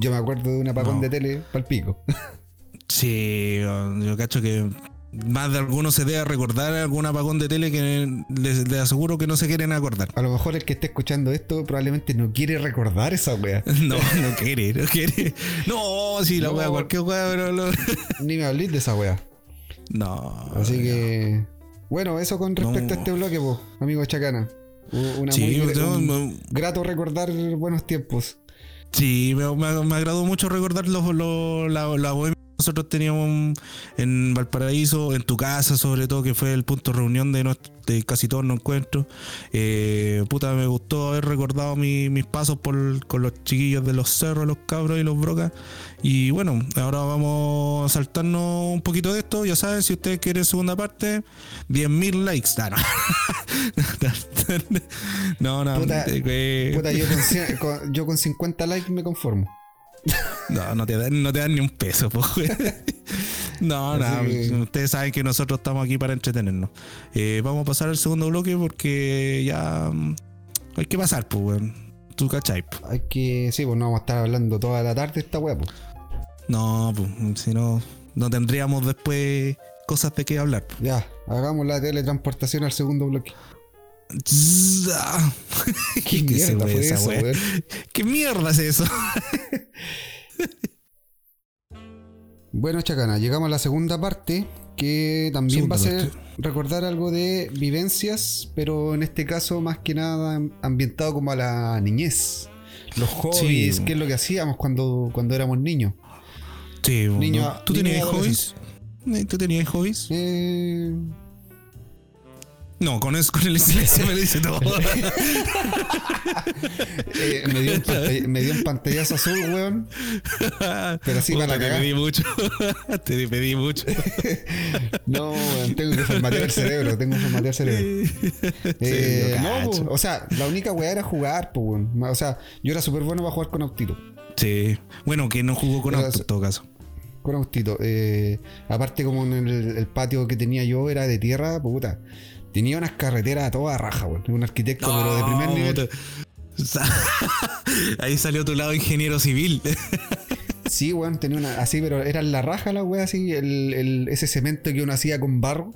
yo me acuerdo de un apagón No. de tele pal pico. [laughs] Sí, yo cacho que más de algunos se debe recordar algún apagón de tele que les, les aseguro que no se quieren acordar. A lo mejor el que esté escuchando esto probablemente no quiere recordar esa wea. [laughs] No, no quiere, no quiere. No, sí, la No. wea, cualquier wea, pero lo- [laughs] Ni me hablís de esa wea. No. Así que, bueno, eso con respecto No. a este bloque, pues, amigo Chacana. Una Sí, muy un grato recordar buenos tiempos. sí, me, me- me agradó mucho recordar los, los- la, que nosotros teníamos en Valparaíso, en tu casa sobre todo, que fue el punto de reunión de, nuestro- de casi todos los encuentros. Eh, puta, me gustó haber recordado mi- mis pasos por, con los chiquillos de los cerros, los cabros y los brocas. Y bueno, ahora vamos a saltarnos un poquito de esto. Ya saben, si ustedes quieren segunda parte, 10.000 likes. Ah, no, [laughs] no, no, Puta- eh, Puta, yo con- yo con 50 likes me conformo. [laughs] no, no te dan, no te dan ni un peso, po. [laughs] No, nada, que- ustedes saben que nosotros estamos aquí para entretenernos. Eh, vamos a pasar al segundo bloque porque ya mm, hay que pasar, pues, weón. Tú cachai, po. Hay que, sí, pues no vamos a estar hablando toda la tarde de esta wea, pues. No, pues, si no, no tendríamos después cosas de qué hablar. po. Ya, hagamos la teletransportación al segundo bloque. Ah. [laughs] ¿Qué ¿Qué mierda fue esa? [laughs] ¿Qué mierda es eso? [laughs] Bueno, Chacana, llegamos a la segunda parte, que también Segunda va a ser parte. recordar algo de vivencias, pero en este caso más que nada ambientado como a la niñez. Los hobbies, Sí. qué es lo que hacíamos cuando, cuando éramos niños. Sí, Niño- ¿tú niño tenías hobbies? ¿Tú tenías hobbies? Eh, No, con eso, con el silencio me lo dice todo. [laughs] eh, me, dio un pantalla- me dio un pantallazo azul, weón. Pero así Puta, para te cagar. pedí mucho. [laughs] te pedí mucho. [laughs] No, weón, tengo que formatear el cerebro, tengo que formatear el cerebro. Eh, no, po, o sea, la única weá era jugar, pues, weón. O sea, yo era súper bueno para jugar con autito. Sí. Bueno, que no jugó con eso- en todo caso. Con autito. Eh, aparte, como en el, el patio que tenía yo era de tierra, puta. Tenía unas carreteras a toda raja, weón. Un arquitecto, pero de primer nivel. [laughs] Ahí salió tu lado ingeniero civil. [laughs] Sí, weón, tenía una. Así, pero era la raja la weá, así. El, el- ese cemento que uno hacía con barro.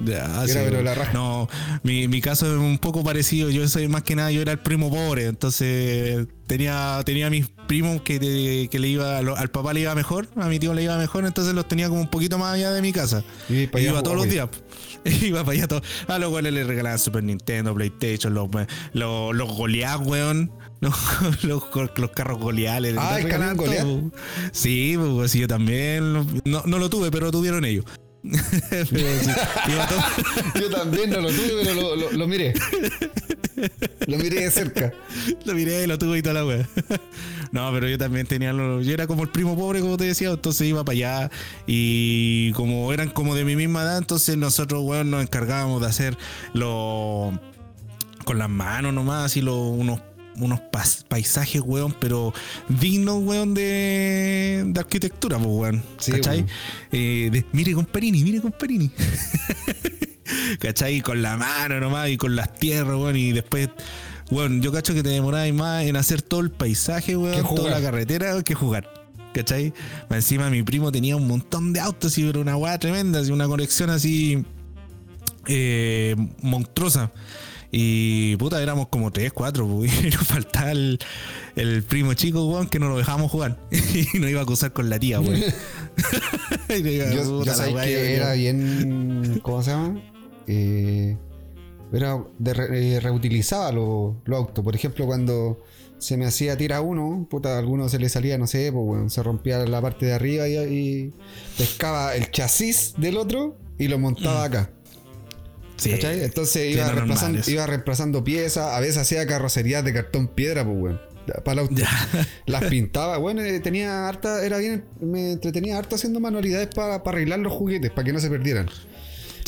Ya, Era, pero weón. la raja. No, mi, mi caso es un poco parecido. Yo soy más que nada, yo era el primo pobre. Entonces tenía, tenía mis primos que, te- que le iba, al papá le iba mejor, a mi tío le iba mejor, entonces los tenía como un poquito más allá de mi casa. Y para allá iba todos los días. [laughs] Iba para allá todos. A los cuales le regalaban Super Nintendo, PlayStation, los, los, los Goliath, weón. [laughs] Los, los, los carros Goliath. les Ah, el camión todo. Sí, pues sí, yo también. No, no lo tuve, pero lo tuvieron ellos. [laughs] Yo también no lo tuve, pero lo, lo- lo miré. Lo miré de cerca. Lo miré, lo tuve y toda la wea. No, pero yo también tenía. lo- yo era como el primo pobre, como te decía, entonces iba para allá. Y como eran como de mi misma edad, entonces nosotros, weón, nos encargábamos de hacer lo. con las manos nomás, así lo- unos. Unos paisajes, weón, pero dignos, weón, de, de arquitectura, pues, weón. Sí, ¿Cachai? weón. Eh, de- mire con Perini, mire con Perini. [laughs] ¿Cachai? Con la mano nomás y con las tierras, weón. Y después, weón, yo cacho que te demorabas más en hacer todo el paisaje, weón, toda la carretera que jugar. ¿Cachai? Encima mi primo tenía un montón de autos y era una weá tremenda, así, una conexión así eh, monstruosa. Y puta, éramos como tres, cuatro, pues, [laughs] y nos faltaba el, el primo chico, weón, que no lo dejábamos jugar. [laughs] y nos iba a acusar con la tía, weón. [laughs] Yo, yo sabía que era bien. ¿Cómo se llama? Eh, era de re- eh, reutilizaba los los autos. Por ejemplo, cuando se me hacía tira uno, puta, a alguno se le salía, no sé, pues bueno, se rompía la parte de arriba y, y pescaba el chasis del otro y lo montaba acá. Sí. ¿Cachai? Entonces iba, reemplazando, eso. iba reemplazando piezas, a veces hacía carrocerías de cartón piedra, pues weón. Para. [laughs] Las pintaba, bueno, eh, tenía harta, era bien, me entretenía harto haciendo manualidades para arreglar los juguetes, para que no se perdieran.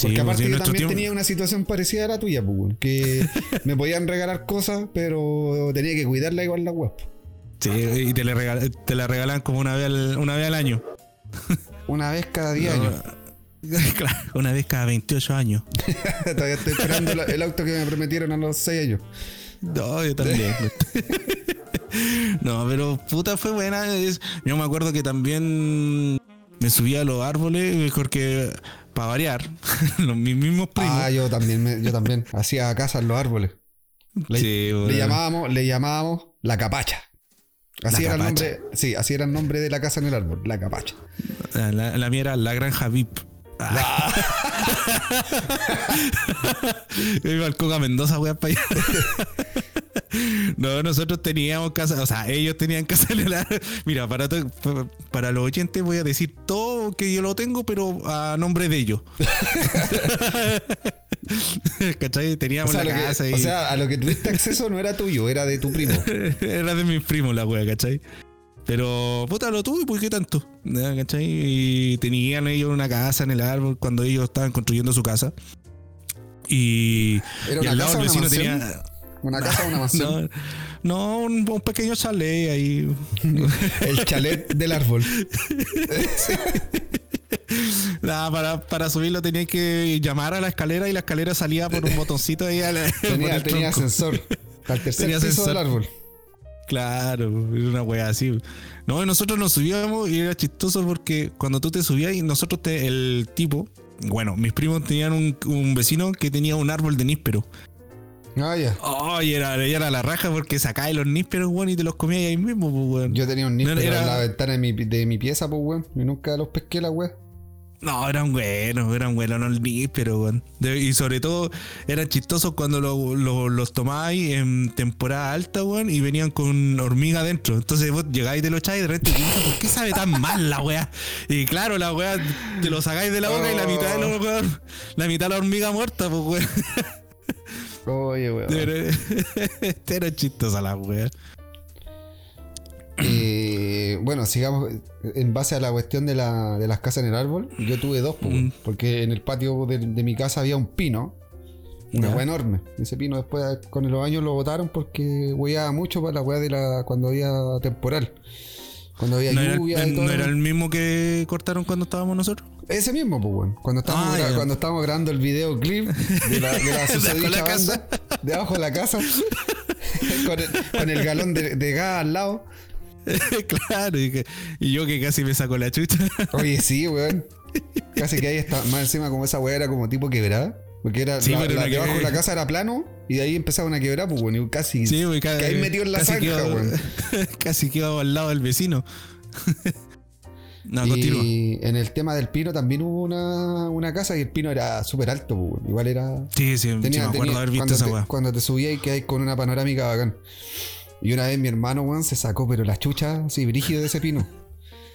Porque pues, aparte yo también tiempo- tenía una situación parecida a la tuya, pues, que [laughs] me podían regalar cosas, pero tenía que cuidarla igual la web. Sí, y te, le regal- te la regalan como una vez al, una vez al año. Una vez cada 10 años. [laughs] Claro, una vez cada 28 años. [laughs] Todavía estoy esperando el auto que me prometieron a los 6 años. No, yo también. [laughs] no, pero puta fue buena. Yo me acuerdo que también me subía a los árboles porque para variar, los mis mismos primos. Ah, yo también, me- yo también. Hacía casa en los árboles. Le, Sí, le weón. llamábamos, le llamábamos la capacha. Así La era el nombre, sí, así era el nombre de la casa en el árbol, la capacha. La, la- la mía era la granja VIP. Ah. [laughs] Iba al Coca Mendoza, weón, para allá. No, nosotros teníamos casa, o sea, ellos tenían casa árbol. Mira, para, to- para los oyentes voy a decir todo que yo lo tengo, pero a nombre de ellos. [laughs] ¿Cachai? O Teníamos sea, la lo que- casa y o sea, a lo que tuviste acceso no era tuyo, era de tu primo. [laughs] era de mis primos la wea, ¿cachai? Pero, puta, lo tuve, pues qué tanto. ¿cachai? Y tenían ellos una casa en el árbol cuando ellos estaban construyendo su casa. Y, ¿Era y al lado el vecino tenía. Una casa o una [laughs] mansión. No, no un, un pequeño chalet ahí. [laughs] El chalet del árbol. [laughs] Nada, para, para subirlo tenía que llamar a la escalera y la escalera salía por un botoncito ahí a la- por Tenía, tenía ascensor. Al tercer Tenía piso ascensor. del árbol. Claro, era una wea así. No, y nosotros nos subíamos y era chistoso porque cuando tú te subías y nosotros, te, el tipo, bueno, mis primos tenían un, un vecino que tenía un árbol de níspero. Ah, ya. Ay, era, era la raja porque sacáis los nísperos, weón, y te los comías ahí mismo, pues, weón. Yo tenía un níspero No, era- en la ventana de mi, de mi pieza, pues, weón. Y nunca los pesqué la weá. No, eran buenos, eran buenos los pero weón. Y sobre todo eran chistosos cuando lo- lo- los tomáis en temporada alta, weón, y venían con hormiga adentro. Entonces vos llegáis de los echáis y de repente, "Puta, ¿por qué sabe tan mal la weá? Y claro, la weá te lo sacáis de la boca y la mitad de la, weón, la mitad de la hormiga muerta, pues weón. Oye, weón. [laughs] Era chistosa la weá. Eh, bueno, sigamos. En base a la cuestión de, la, de las casas en el árbol, yo tuve dos, po, Mm. porque en el patio de, de mi casa había un pino, una weá enorme. Ese pino después con los años lo botaron porque hueaba mucho para la weá de la cuando había temporal. Cuando había ¿No era, lluvia y el- todo. no era el mismo que cortaron cuando estábamos nosotros? Ese mismo, pues. Cuando estábamos, Ah, ya. cuando estábamos grabando el videoclip de la, de la [laughs] de la banda, debajo de la casa, [laughs] con, el, con el galón de, de gas al lado. [laughs] claro, y, que- y yo que casi me saco la chucha. Oye, [laughs] sí, weón. Casi que ahí está. Más encima, como esa weá era como tipo quebrada. Porque era Sí, la, pero la una debajo de la casa era plano y de ahí empezaba una quebrada, pues bueno, y casi. Sí, güey, ca- que ahí metió en la casi zanja, quedó- weón. [laughs] Casi quedó al lado del vecino. no, continúa. Y en el tema del pino también hubo una, una casa y el pino era súper alto, pues. Igual era. Sí, sí, sí, me acuerdo tenía- haber visto cuando, esa te, cuando te subías y quedáis con una panorámica bacán. Y una vez mi hermano, weón, se sacó, pero la chucha, así, brígido de ese pino.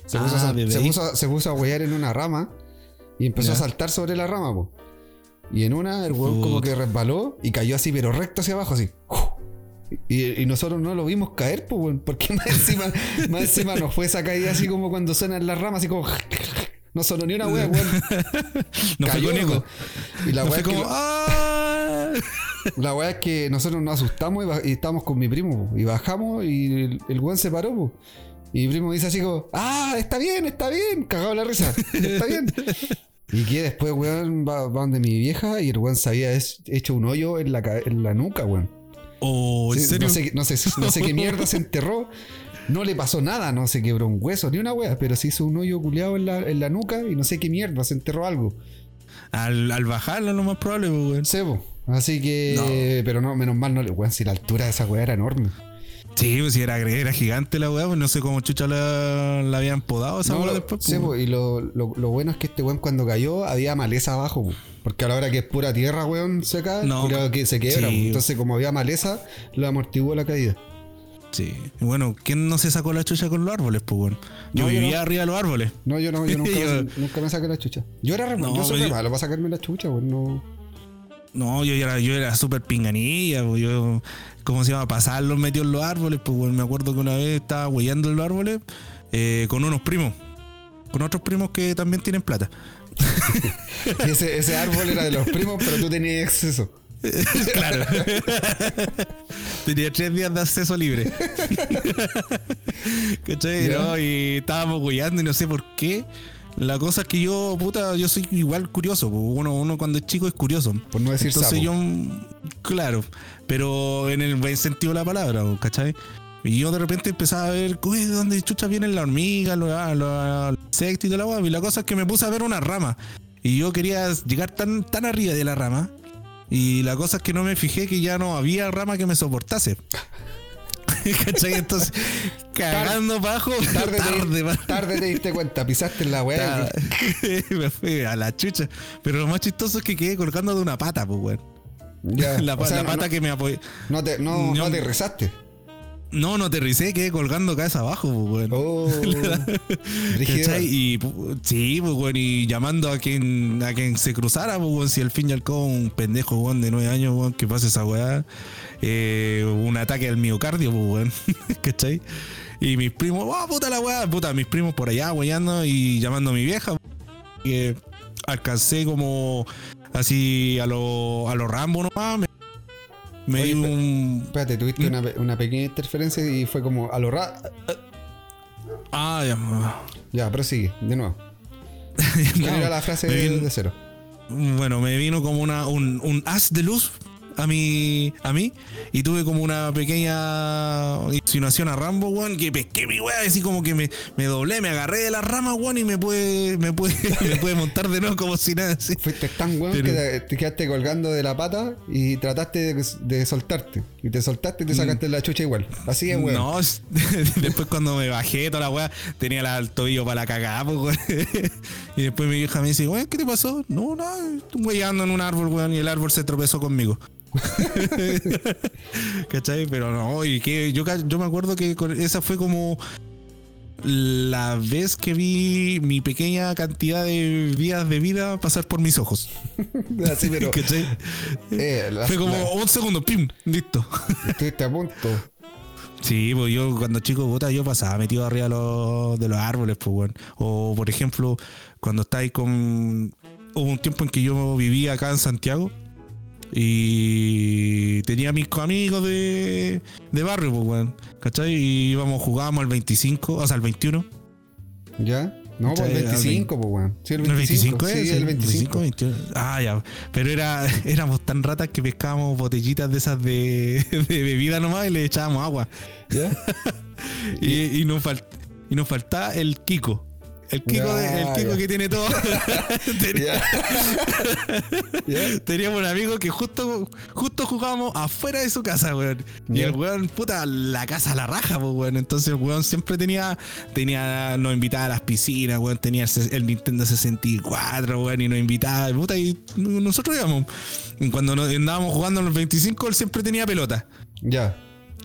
Se puso, Ah, a, se puso a- se puso a huear en una rama y empezó a saltar sobre la rama, po. Y en una, el weón como que resbaló y cayó así, pero recto hacia abajo, así. Y, y nosotros no lo vimos caer, pues, weón, porque [laughs] más encima, más encima nos fue esa caída así como cuando suenan las ramas, así como. [laughs] No sonó ni una wea, weón. [laughs] No fue Cayó, con eco. Y la No wea fue como. ¡Ah! La weá es que nosotros nos asustamos y, y estábamos con mi primo po, y bajamos y el, el weón se paró. po. Y mi primo dice así como, ah, está bien, está bien, cagado la risa, está bien. [laughs] Y que después, weón, va, va donde mi vieja y el weón se había hecho un hoyo en la, en la nuca, weón. Oh, ¿en Sí, serio? No sé, no, sé, no sé qué mierda se enterró. No le pasó nada, no se quebró un hueso ni una wea, pero se hizo un hoyo culeado en la, en la nuca y no sé qué mierda, se enterró algo. Al, al bajarlo, lo más probable, pues, weón. Sebo. Así que, pero no, menos mal, no le, weón, si la altura de esa weá era enorme. Sí, pues si era, era gigante la weá, pues no sé cómo chucha la, la habían podado esa No, weá después. sí, pues, po, y lo, lo- lo bueno es que este weón cuando cayó había maleza abajo, po. porque a la hora que es pura tierra, weón, se cae, No, culiao que se quiebra. sí. po. Entonces, como había maleza, lo amortiguó la caída. Sí. Bueno, ¿quién no se sacó la chucha con los árboles, pues, weón? Yo No, yo vivía no. arriba de los árboles. No, yo no, yo nunca, [laughs] Yo- nunca me saqué la chucha. Yo era re, No, yo soy pero re yo- malo para sacarme la chucha, weón. No. No, yo era, yo era súper pinganilla, pues yo, ¿cómo se llama? Pasar los metidos en los árboles, pues bueno, me acuerdo que una vez estaba huellando en los árboles eh, con unos primos, con otros primos que también tienen plata. [laughs] Y ese, ese árbol era de los primos, pero tú tenías exceso. [laughs] claro. [laughs] Tenía tres días de acceso libre. ¿Cachai? No, y estábamos huellando y no sé por qué. La cosa es que yo, puta, yo soy igual curioso. Uno, uno cuando es chico es curioso. Por no decir Entonces sapo. yo, claro, pero en el buen sentido de la palabra, ¿cachai? Y yo de repente empezaba a ver, uy, ¿de dónde chucha vienen las hormigas, los, ah, los insectos y toda la hueá? Y la cosa es que me puse a ver una rama. Y yo quería llegar tan, tan arriba de la rama. Y la cosa es que no me fijé que ya no había rama que me soportase. [laughs] ¿Cachai? Entonces, cagando abajo, Tarde, tarde, te, pa- tarde te diste cuenta, pisaste en la weá. [laughs] me fui a la chucha. Pero lo más chistoso es que quedé colgando de una pata, pues, weón. Ya, [laughs] La, o sea, la no- pata no, que me apoyó. no te, no, No. no te rezaste. No, no aterricé, quedé colgando cabeza abajo, pues, weón. Oh. [laughs] ¿Cachai? Y pu- sí, pues, weón, y llamando a quien, a quien se cruzara, pues, weón, si al fin y al cabo un pendejo, weón, de nueve años, weón, que pasa esa weá, eh, un ataque al miocardio, pues, weón, [laughs] ¿cachai? Y mis primos, oh, puta la weá, puta, mis primos por allá, weyando y llamando a mi vieja, que alcancé como así a lo, a lo Rambo nomás, me, me Oye, di pe- un... Espérate, tuviste una, pe- una pequeña interferencia y fue como a lo ra. Ah, ya, Ya, prosigue, de nuevo. ¿Cuál No, era la frase me de, vino- de cero? Bueno, me vino como una, un, un haz de luz a mí, a mí y tuve como una pequeña insinuación a Rambo, weón, que pesqué mi weá, así como que me, me doblé, me agarré de la rama, weón, y me puede, me puede, [laughs] me puede montar de nuevo como si nada así. Fuiste tan weón Pero- que te, te quedaste colgando de la pata y trataste de, de soltarte. Y te soltaste y te sacaste la chucha igual. Así es, weón. No, [laughs] después cuando me bajé toda la weá, tenía el tobillo para la cagada, pues. [laughs] Y después mi hija me dice, weón, ¿qué te pasó? No, no, estoy ando en un árbol, weón, y el árbol se tropezó conmigo. [laughs] ¿Cachai? Pero no, y que yo, yo me acuerdo que esa fue como la vez que vi mi pequeña cantidad de días de vida pasar por mis ojos. [laughs] Así, pero. [laughs] Eh, Fue como un segundo, ¡pim! Listo. Estuviste a punto. Sí, pues yo cuando chico bota yo pasaba metido arriba de los, árboles, pues bueno. O por ejemplo, cuando estáis con. Hubo un tiempo en que yo vivía acá en Santiago y tenía mis amigos de, de barrio, pues, weón. ¿Cachai? Y íbamos, jugábamos el 25, o sea, el 21. ¿Ya? No, pues el 25, pues, weón. Sí, el 25. ¿El 25 es? Sí, el 25. 21. Ah, ya. Pero era, [laughs] éramos tan ratas que pescábamos botellitas de esas de, [laughs] de bebida nomás y le echábamos agua. ¿Ya? [laughs] y, y, nos y nos faltaba el Kiko. El Kiko, el Kiko que tiene todo. [laughs] Teníamos un amigo que justo, justo jugábamos afuera de su casa, weón. Y el weón, puta, la casa a la raja, pues, weón. Entonces el weón siempre tenía, tenía, nos invitaba a las piscinas, weón. Tenía el, Nintendo 64, weón, y nos invitaba, puta, y nosotros íbamos. cuando nos andábamos jugando en los 25, él siempre tenía pelota. Ya.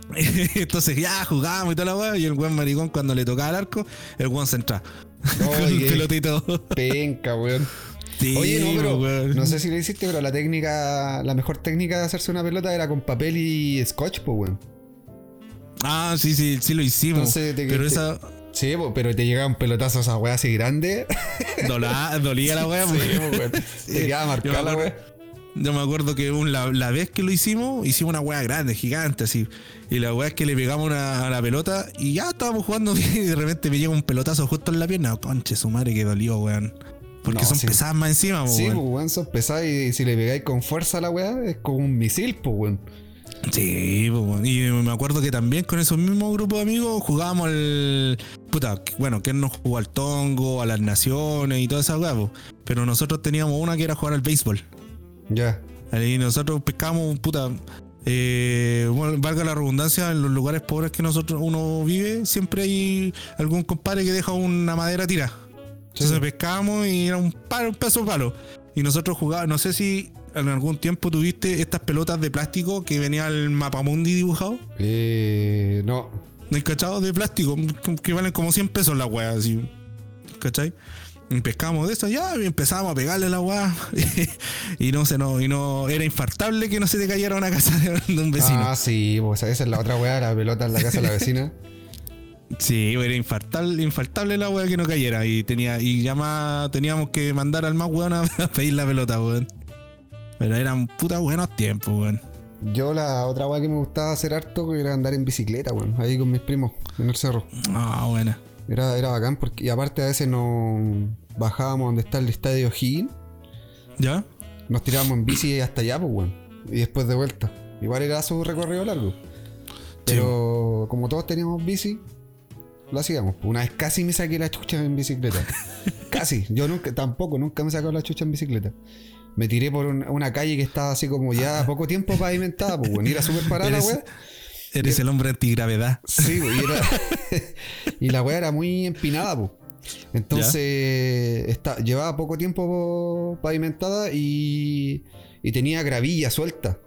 [laughs] Entonces ya jugábamos y toda la weá. Y el weón maricón, cuando le tocaba el arco, el weón se entraba. [laughs] Con un pelotito. Penca, weón. Oye, no, pero no sé si lo hiciste, pero la técnica, la mejor técnica de hacerse una pelota era con papel y scotch, pues, weón. Ah, sí, sí, sí lo hicimos. pero esa. Sí, pero te llegaban pelotazos a esa weá así grande. dolía la weá, [laughs] sí, weón. Te quedaba marcada la weá. Yo me acuerdo que la, vez que lo hicimos, hicimos una weá grande, gigante, así. Y la weá es que le pegamos una, a la pelota y ya estábamos jugando [laughs] bien y de repente me llega un pelotazo justo en la pierna. Conche, su madre que dolió, weón. Porque son pesadas más encima, weón. Sí, weón, son pesadas y si le pegáis con fuerza a la weá, es como un misil, pues, weón. Sí, pues, y me acuerdo que también con esos mismos grupos de amigos jugábamos el. Puta, bueno, que nos jugó al tongo, a las naciones y toda esa weá, Pero nosotros teníamos una que era jugar al béisbol. Ya. Y nosotros pescamos, puta. Eh, bueno, valga la redundancia, en los lugares pobres que nosotros uno vive, siempre hay algún compadre que deja una madera tira. Entonces pescamos y era un palo, un peso palo. Y nosotros jugábamos, no sé si en algún tiempo tuviste estas pelotas de plástico que venía el mapamundi dibujado. Eh, no. ¿No cachado? De plástico, que valen como 100 pesos la wea, así. ¿Cachai? Y pescamos de eso, ya, y empezamos a pegarle la weá. [laughs] y no se no, y no, era infartable que no se te cayera una casa de, un vecino. Ah, sí, pues esa es la otra weá, la pelota en la casa de la vecina. Sí, era infartable, infaltable la weá que no cayera. Y tenía, y ya más teníamos que mandar al más weón [laughs] a, pedir la pelota, weón. Pero eran puta buenos tiempos, weón. Yo la otra weá que me gustaba hacer harto era andar en bicicleta, weón, ahí con mis primos, en el cerro. Ah, buena. Era, era bacán porque, y aparte a veces nos bajábamos donde está el estadio Higgin. ¿Ya? Nos tirábamos en bici hasta allá, pues, weón. Y después de vuelta. Igual era su recorrido largo. Pero como todos teníamos bici, lo hacíamos. Una vez casi me saqué la chucha en bicicleta. [laughs] casi. Yo nunca, tampoco, nunca me sacado la chucha en bicicleta. Me tiré por una calle que estaba así como ya poco tiempo pavimentada, pues, bueno, era súper parada, weón. Eres el hombre antigravedad. Sí, güey. [laughs] [laughs] y la weá era muy empinada, pues. Entonces, está, llevaba poco tiempo pavimentada y, y tenía gravilla suelta.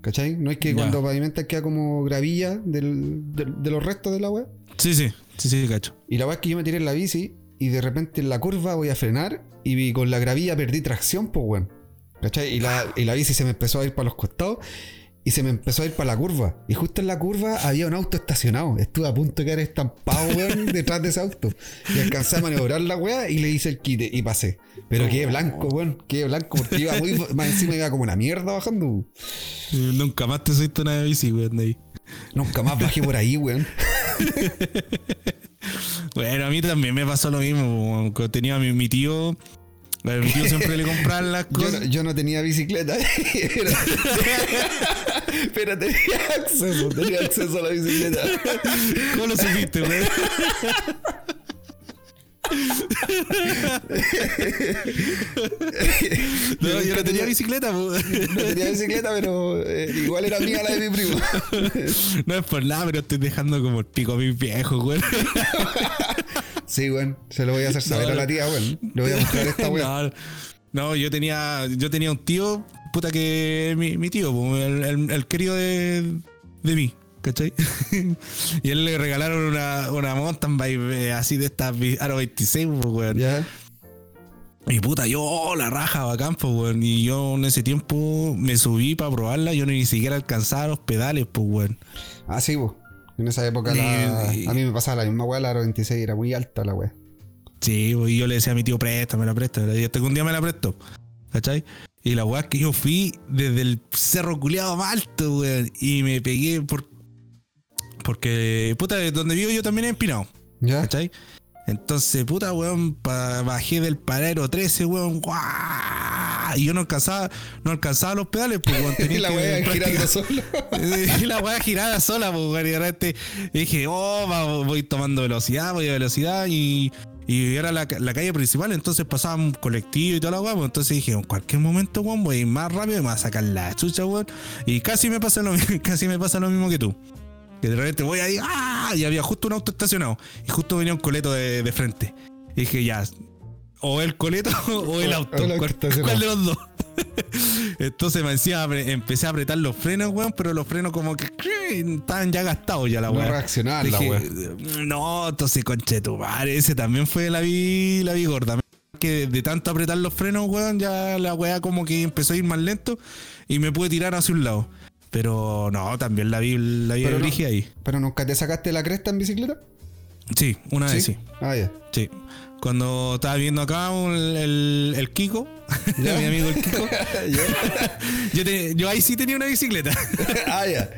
¿Cachai? No es que cuando pavimenta queda como gravilla del, de los restos de la weá. Sí, sí, sí, sí, cacho. Y la weá es que yo me tiré en la bici y de repente en la curva voy a frenar y con la gravilla perdí tracción, pues weón. ¿Cachai? Y la, y la bici se me empezó a ir para los costados y se me empezó a ir para la curva. Y justo en la curva había un auto estacionado. Estuve a punto de quedar estampado, [laughs] weón, detrás de ese auto. Y alcancé a maniobrar la weá y le hice el quite y pasé. Pero quedé blanco, weón. Quedé blanco porque iba muy. [laughs] Más encima iba como una mierda bajando. Nunca más te subiste una bici, weón, ahí. Nunca más bajé por ahí, weón. [laughs] bueno, a mí también me pasó lo mismo. Cuando tenía mi, mi tío mi tío siempre le compraban las cosas. Yo, no tenía bicicleta. [laughs] pero, tenía acceso, tenía acceso a la bicicleta. ¿Cómo lo supiste, güey? no, yo no tenía bicicleta, po. No tenía bicicleta, pero eh, igual era mía la de mi primo. [laughs] No es por nada, pero estoy dejando como el pico a mis viejos, güey. [laughs] Sí, weón. Se lo voy a hacer [laughs] saber No, a la tía, weón. Le voy a mostrar esta [laughs] weón. No, no, yo tenía, yo tenía un tío, puta que mi, mi tío, el, el- el querido de, de mí, ¿cachai? [laughs] y él le regalaron una, una mountain bike eh, así de estas Aro 26, pues, weón. Ya. Y puta, yo oh, la raja bacán, pues, weón. Y yo en ese tiempo me subí para probarla, yo ni siquiera alcanzaba los pedales, pues, weón. Ah, sí, weón. En esa época la- Y- y- a mí me pasaba la misma weá, la Aro 26 era muy alta la weá. Sí, pues, y yo le decía a mi tío, préstame la presta. Y hasta que un día me la presto. ¿Cachai? Y la weá es que yo fui desde el cerro culeado más alto, weón. Y me pegué por. Porque, puta, donde vivo yo también he empinado. ¿Ya? ¿Cachai? Entonces, puta, weón, pa- bajé del paradero 13, weón. ¡guau! Y yo no alcanzaba, no alcanzaba los pedales, pues, weón. [laughs] tenía Y la weá girando solo. [laughs] y la weá girada sola, pues, weón. Y de repente dije, oh, va- voy tomando velocidad, voy a velocidad y, y era la, la calle principal, entonces pasaba un colectivo y toda la weá, pues, entonces dije, en cualquier momento, weón, voy a ir más rápido y me va a sacar la chucha, weón. Y casi me pasa lo, [laughs] casi me pasa lo mismo que tú. Que de repente voy ahí, ¡ah! Y había justo un auto estacionado. Y justo venía un coleto de, de frente. Y dije, ya, o el coleto [laughs] o el auto. o el auto ¿Cuál, de los dos? [laughs] Entonces me apre- empecé a apretar los frenos, weón, pero los frenos como que estaban ya gastados ya la No weá. reaccionaban la weá. No, entonces conche tu madre, ese también fue la vi, la vi gorda. Que de tanto apretar los frenos, weón, ya la weá como que empezó a ir más lento y me pude tirar hacia un lado. Pero no, también la vi, la vi Pero no- ahí. ¿Pero nunca te sacaste la cresta en bicicleta? Sí, una vez sí. Ah, ya. Sí. Cuando estaba viendo acá un- el, el Kiko, [laughs] mi amigo el Kiko, [laughs] [laughs] yo, te- yo ahí sí tenía una bicicleta. ah, ya.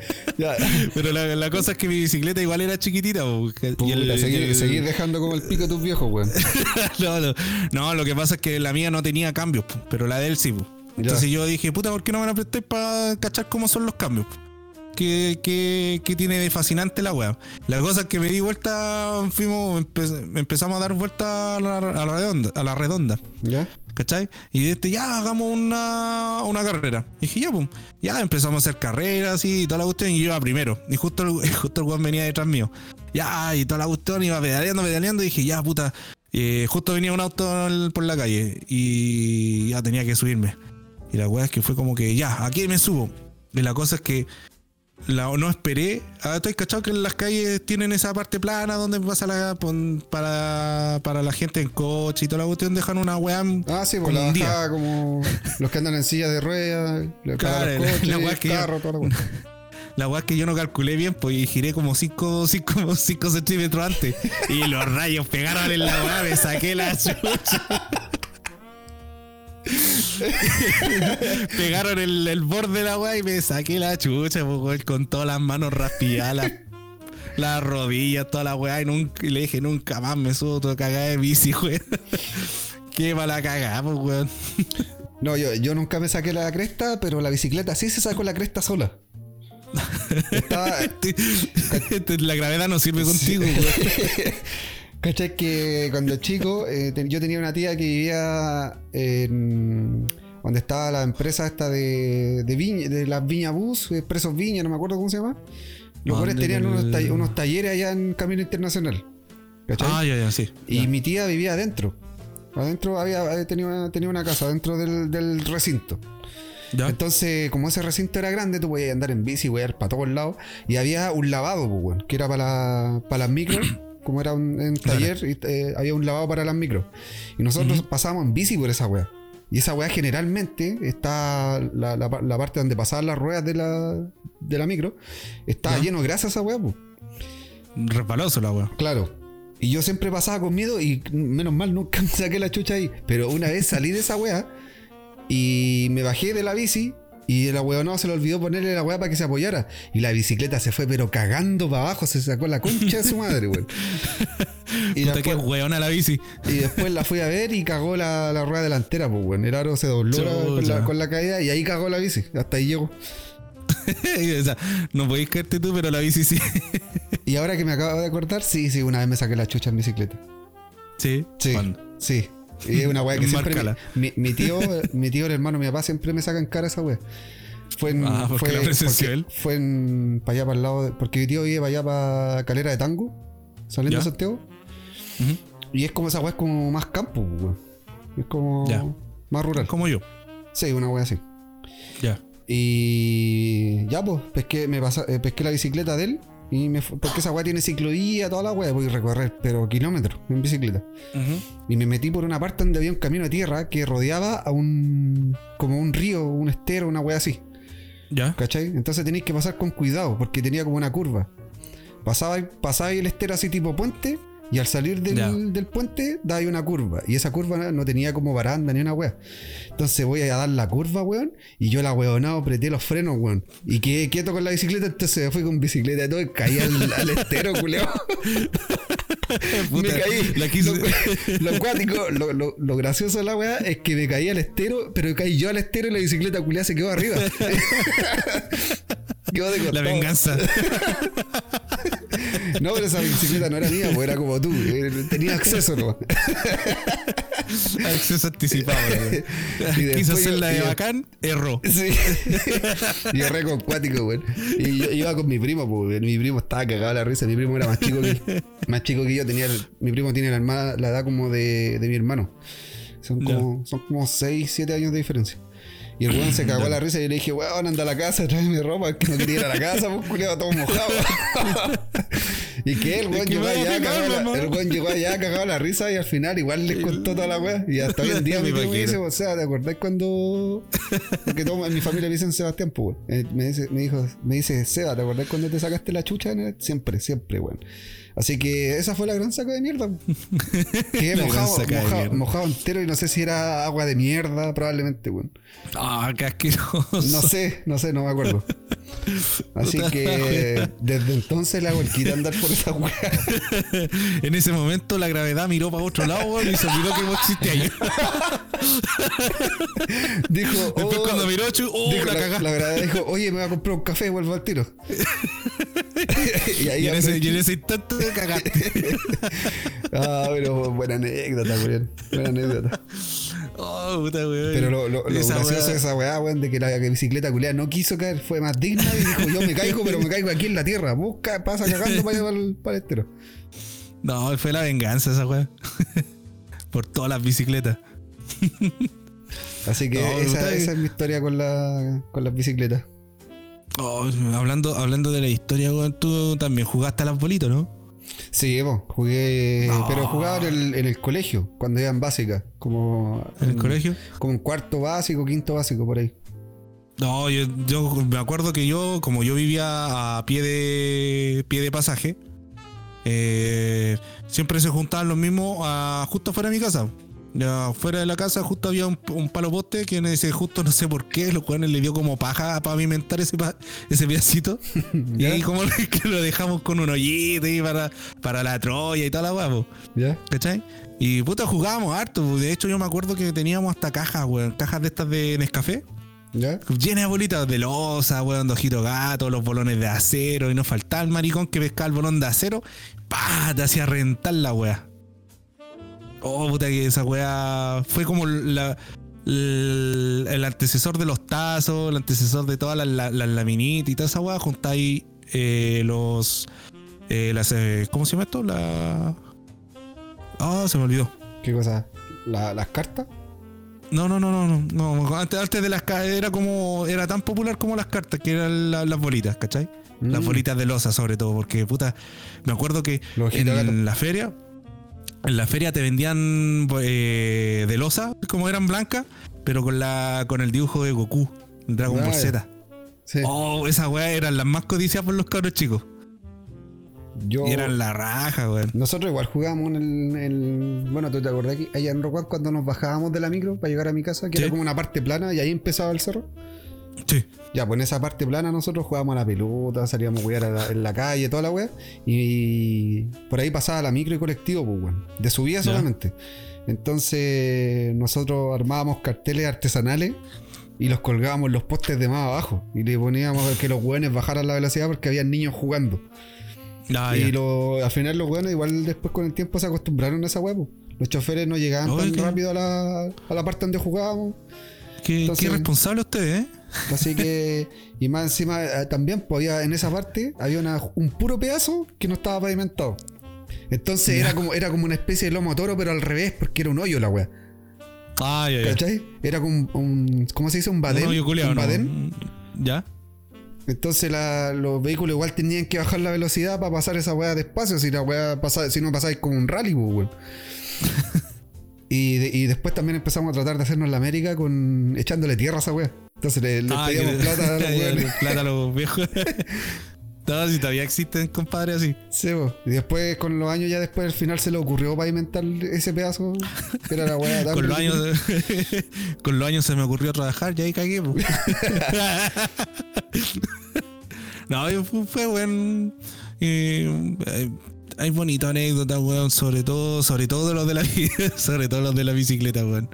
Pero la, la cosa es que mi bicicleta igual era chiquitita. Puta, seguir, el- seguir dejando como el pico de tus viejos, weón. no, no, no, lo que pasa es que la mía no tenía cambios, pero la de él sí. po. Entonces yo dije, puta, ¿por qué no me la presté para cachar cómo son los cambios? po? ¿Qué, qué, qué tiene de fascinante la weá? La cosa es que me di vuelta, fuimos, empe- empezamos a dar vuelta a la, a la redonda, a la redonda. ¿Ya? ¿Cachai? Y este, ya hagamos una, una carrera. Y dije, ya, pum. Ya empezamos a hacer carreras y toda la cuestión. Y yo iba primero. Y justo el, [laughs] justo el weón venía detrás mío. Ya, y toda la cuestión iba pedaleando, pedaleando. Y dije, ya, puta. eh, justo venía un auto por la calle. Y ya tenía que subirme. Y la weá es que fue como que, ya, aquí me subo. Y la cosa es que la, no esperé. Ah, ¿Estoy cachado que en las calles tienen esa parte plana donde pasa la pon- para, para la gente en coche y toda la cuestión? Dejan una weá. Ah, sí, pues la día. como los que andan en silla de ruedas, Claro, la- coches, la weá que yo- toda la weá. [laughs] La weá que yo no calculé bien, pues y giré como 5 cinco, cinco centímetros antes. Y los rayos pegaron en la weá, me saqué la chucha. [laughs] pegaron el, el borde de la weá y me saqué la chucha, pues, weón, con todas las manos raspilladas, las, las rodillas, toda la weá. Y, nunca, y le dije, nunca más me subo toda cagada de bici, weón. [laughs] Qué mala cagada, pues, weón. No, yo, yo nunca me saqué la cresta, pero la bicicleta sí se sacó la cresta sola. [laughs] Estaba, la gravedad no sirve contigo, weón. ¿Cachai? Que cuando chico eh, yo tenía una tía que vivía en donde estaba la empresa esta de, de, viña, de las Viña Bus, Expresos Viña, no me acuerdo cómo se llama. Los cuales ¿Dónde? tenían En unos, el- tall- unos talleres allá en Camino Internacional. ¿Cachai? Ah, ya, ya, sí. y Ya. mi tía vivía adentro. Adentro había, había- tenía, una, tenía una casa, dentro del, del recinto. ¿Ya? Entonces, como ese recinto era grande, tú podías andar en bici, ir para todos lados. Y había un lavado, pues, que era para, la- para las micros. Como era un, en taller, y, eh, había un lavado para las micros. Y nosotros pasábamos en bici por esa weá. Y esa weá generalmente está la, la pa- la parte donde pasaban las ruedas de la, de la micro. Está Ya. lleno de grasa esa weá. Resbaloso la weá. Claro. Y yo siempre pasaba con miedo y menos mal nunca [laughs] me saqué la chucha ahí. Pero una vez salí de esa weá y me bajé de la bici y el no se le olvidó ponerle la weá para que se apoyara. Y la bicicleta se fue pero cagando para abajo, se sacó la concha de su madre, weón. [laughs] Y Puta que después, weona la bici. y después la fui a ver y cagó la, la rueda delantera, pues, weón. El aro se dobló con, la, Chucha. con la caída y ahí cagó la bici. Hasta ahí llegó. [laughs] o sea, no podéis caerte tú, pero la bici sí. Y ahora que me acabo de acordar, sí, sí, una vez me saqué la chucha en bicicleta. sí. Sí. ¿Cuándo? Sí. Y es una weá que siempre. Mi, mi tío, [laughs] mi tío, el hermano mi papá, siempre me sacan cara esa weá. Fue en. Ah, porque fue, porque él. fue en. para allá, para el lado. de- porque mi tío vive para allá, para Calera de Tango, saliendo de Santiago. Y es como esa weá, es como más campo, weón. Es como. Ya. más rural. Como yo. Sí, una weá así. Ya. Y ya, pues, pesqué, me pasa- eh, pesqué la bicicleta de él. Y me porque esa weá tiene ciclovía, toda la weá, voy a recorrer, pero kilómetros en bicicleta. Y me metí por una parte donde había un camino de tierra que rodeaba a un. como un río, un estero, una weá así. Ya. ¿Cachai? Entonces tenéis que pasar con cuidado, porque tenía como una curva. Pasaba, pasaba el estero así tipo puente, y al salir del, Ya. del puente, daba ahí una curva. Y esa curva no, tenía como baranda ni una weá. Entonces voy a dar la curva, weón, y yo la weonado apreté los frenos, weón. Y quedé quieto con la bicicleta, entonces fui con bicicleta y todo, y caí al, al estero, culeado. [laughs] me caí. la quise- Lo, lo cuático, lo, lo- lo gracioso de la weá es que me caí al estero, pero caí yo al estero y la bicicleta culiada se quedó arriba. [laughs] [laughs] quedó de La venganza. No, pero esa bicicleta no era mía, pues era como tú. eh, Tenía acceso, ¿no? Acceso anticipado. [laughs] después Quiso hacer la de bacán, erró. Sí. [laughs] y re con cuático, güey. Y yo iba con mi primo, pues. Mi primo estaba cagado a la risa. Mi primo era más chico que, más chico que yo. Tenía, mi primo tiene la, la edad como de, de mi hermano. Son como, son como 6, 7 años de diferencia. Y el weón se cagó a la risa y yo le dije, weón, anda a la casa, tráeme ropa, que no quería ir a la casa, pues culiado todo mojado. [laughs] y que el weón llegó allá, cagado la- el weón llegó allá, cagado la risa y al final igual les contó toda la weá. Y hasta hoy en día [laughs] Me dice, o sea, ¿te acordás cuando.? Porque todo, en mi familia me dicen Sebastián, pues, weón. Eh, me, dice, me, dijo, me dice, Seba, ¿te acordás cuando te sacaste la chucha? Siempre, siempre, weón. Así que esa fue la gran saca de mierda. [laughs] La gran mojado, mojado, mierda. mojado entero y no sé si era agua de mierda, probablemente, weón. Ah, qué asqueroso. No sé, no sé, no me acuerdo. Así que desde entonces le hago el kit a andar por esa weá. [laughs] En ese momento la gravedad miró para otro lado weón, y se olvidó que vos existías ahí. [laughs] Dijo, Después oh, cuando miró, chu, oh, dijo, la la, la verdad dijo, oye, me voy a comprar un café y vuelvo al tiro. [laughs] y ahí Y en, ese, y en ese instante cagaste. [laughs] Ah, pero buena anécdota, weón. Buena anécdota. Oh, puta weón. Pero lo, lo, lo Esa gracioso weá- de esa weá, weón, de que la bicicleta culiada no quiso caer, fue más digna y dijo, yo me caigo, pero me caigo aquí en la tierra. Busca, pasa cagando para allá para el, para el estero. No, fue la venganza esa weá. [laughs] Por todas las bicicletas. Así que No, esa, esa es mi historia con, la, con las bicicletas. Oh, hablando, hablando de la historia, tú también jugaste a las bolitas, ¿no? Sí, po, jugué, pero jugaba en el, en el colegio, cuando iba en básica, como En el colegio. como en cuarto básico, quinto básico, por ahí. No, yo, yo me acuerdo que yo, como yo vivía a pie de pie de pasaje, eh, siempre se juntaban los mismos a- justo afuera de mi casa. Fuera de la casa justo había un, un palo poste que ese justo no sé por qué, los cuales le dio como paja a pavimentar ese, pa- ese pedacito. [laughs] y ahí como [laughs] que lo dejamos con un hoyito ahí para, para la Troya y toda la guapo. ¿Ya? ¿Cachai? Y puta jugábamos harto. De hecho yo me acuerdo que teníamos hasta cajas, weón, cajas de estas de Nescafé ¿Ya? llenas de bolitas de losa, weón, de ojito gato, los bolones de acero, y nos faltaba el maricón que pescaba el bolón de acero, pa, te hacía rentar la weá. Oh, puta que esa weá fue como la, el, el antecesor de los tazos, el antecesor de todas las, laminitas y toda esa weá, juntáis eh, los eh, las eh, ¿cómo se llama esto? La Ah, se me olvidó. ¿Qué cosa? ¿La- ¿Las cartas? No, no, no, no, no, no. Antes, antes de las ca- era como era tan popular como las cartas, que eran la- las bolitas, ¿cachai? Las Mm. bolitas de losa sobre todo, porque puta, me acuerdo que en la feria, en la feria te vendían eh, de losa, como eran blancas, pero con la con el dibujo de Goku, Dragon Ball. Z. Sí. Oh, esas weas eran las más codiciadas por los cabros chicos. Yo, Y eran la raja, weón. Nosotros igual jugábamos en el, Bueno, ¿tú te acordás que allá en Rocuán cuando nos bajábamos de la micro para llegar a mi casa? Que Sí. era como una parte plana y ahí empezaba el cerro. Sí. Ya, pues en esa parte plana nosotros jugábamos a la pelota, salíamos a jugar a la- en la calle, toda la wea. Y por ahí pasaba la micro y colectivo, pues, weón. De subida solamente. Entonces nosotros armábamos carteles artesanales y los colgábamos en los postes de más abajo. Y le poníamos que los weones bajaran la velocidad porque había niños jugando. Ah, y lo, al final los weones igual después con el tiempo se acostumbraron a esa wea, pues. Los choferes no llegaban tan rápido a la, a la parte donde jugábamos. Qué, Entonces- qué responsable usted, ¿eh? Así que, y más encima eh, también podía, en esa parte había una- un puro pedazo que no estaba pavimentado. Entonces Ya. era como, era como una especie de lomo toro, pero al revés, porque era un hoyo la wea. Ay, ay, ay. ¿Cachai? Era como un, un- ¿cómo se dice? Un badén. Un hoyo culiao, un ¿no? badén. ¿Ya? Entonces la- los vehículos igual tenían que bajar la velocidad para pasar esa weá despacio. Si la weá pasa, si no pasáis como un rally, pues, weón. [laughs] y, de- y después también empezamos a tratar de hacernos la América con echándole tierra a esa weá. Entonces le, le Ah, pedíamos que- plata a los [laughs] plata a los viejos. [laughs] no, si todavía existen compadres así. Sí, po. y después con los años ya después al final se le ocurrió pavimentar ese pedazo. Que era la weá [laughs] tan Con los años, con los años se me ocurrió trabajar y ahí cagué. no, fue buen. eh, eh, hay bonitas anécdotas, weón. Sobre todo, sobre todo los de la sobre todo los de la bicicleta, weón.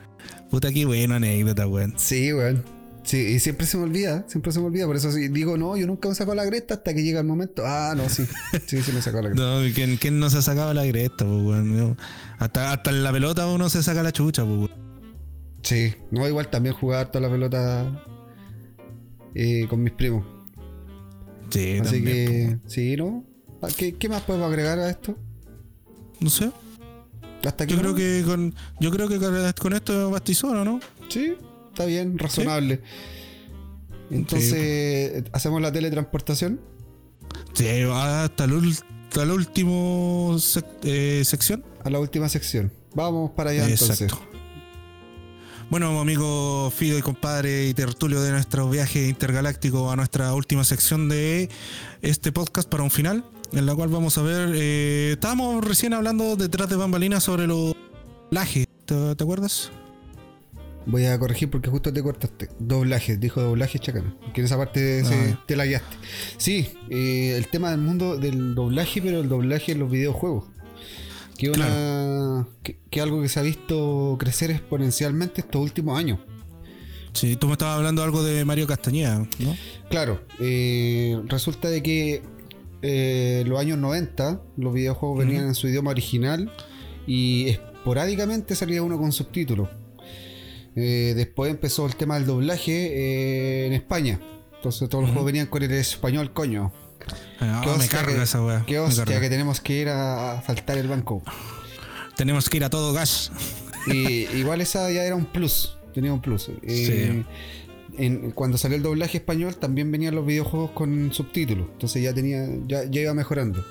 Puta que buena anécdota, weón. Sí, weón. Sí, y siempre se me olvida, siempre se me olvida. Por eso sí, digo, no, yo nunca me saco la cresta hasta que llega el momento. Ah, no, sí. Sí, sí me saco la [laughs] cresta. No, ¿quién, quién no se ha sacado la pues? No. Hasta, hasta en la pelota uno se saca la chucha, pues, weón. Sí, no, igual también jugaba toda la pelota eh, con mis primos. Sí, Así también, que, sí, ¿no? Ah, ¿Qué, qué más podemos agregar a esto? No sé. Hasta. Yo creo no? que con, yo creo que con esto bastizó, ¿no? Sí, está bien, razonable. Entonces, ¿hacemos la teletransportación? Sí, hasta el, hasta la última sección. A la última sección. Vamos para allá entonces. Bueno, amigo Fido y compadre y tertulio de nuestro viaje intergaláctico a nuestra última sección de este podcast para un final, en la cual vamos a ver, eh, estábamos recién hablando detrás de bambalinas sobre los doblajes, ¿te, te acuerdas? Voy a corregir porque justo te cortaste. Doblaje, dijo doblaje chacana. Que en esa parte se- Ah. te la guiaste. Sí, eh, el tema del mundo del doblaje, pero el doblaje en los videojuegos. Que, una, que, que algo que se ha visto crecer exponencialmente estos últimos años. Sí, tú me estabas hablando algo de Mario Castañeda, ¿no? Claro, eh, resulta de que eh, en los años 90 los videojuegos venían en su idioma original y esporádicamente salía uno con subtítulos. Eh, después empezó el tema del doblaje eh, en España. Entonces todos los juegos venían con el español, coño. Ah, Qué me hostia carga que- esa weá. Qué hostia carga. que tenemos que ir a saltar el banco. Tenemos que ir a todo gas. Y igual esa ya era un plus. Tenía un plus. Eh, en- cuando salió el doblaje español también venían los videojuegos con subtítulos. Entonces ya tenía, ya, ya iba mejorando.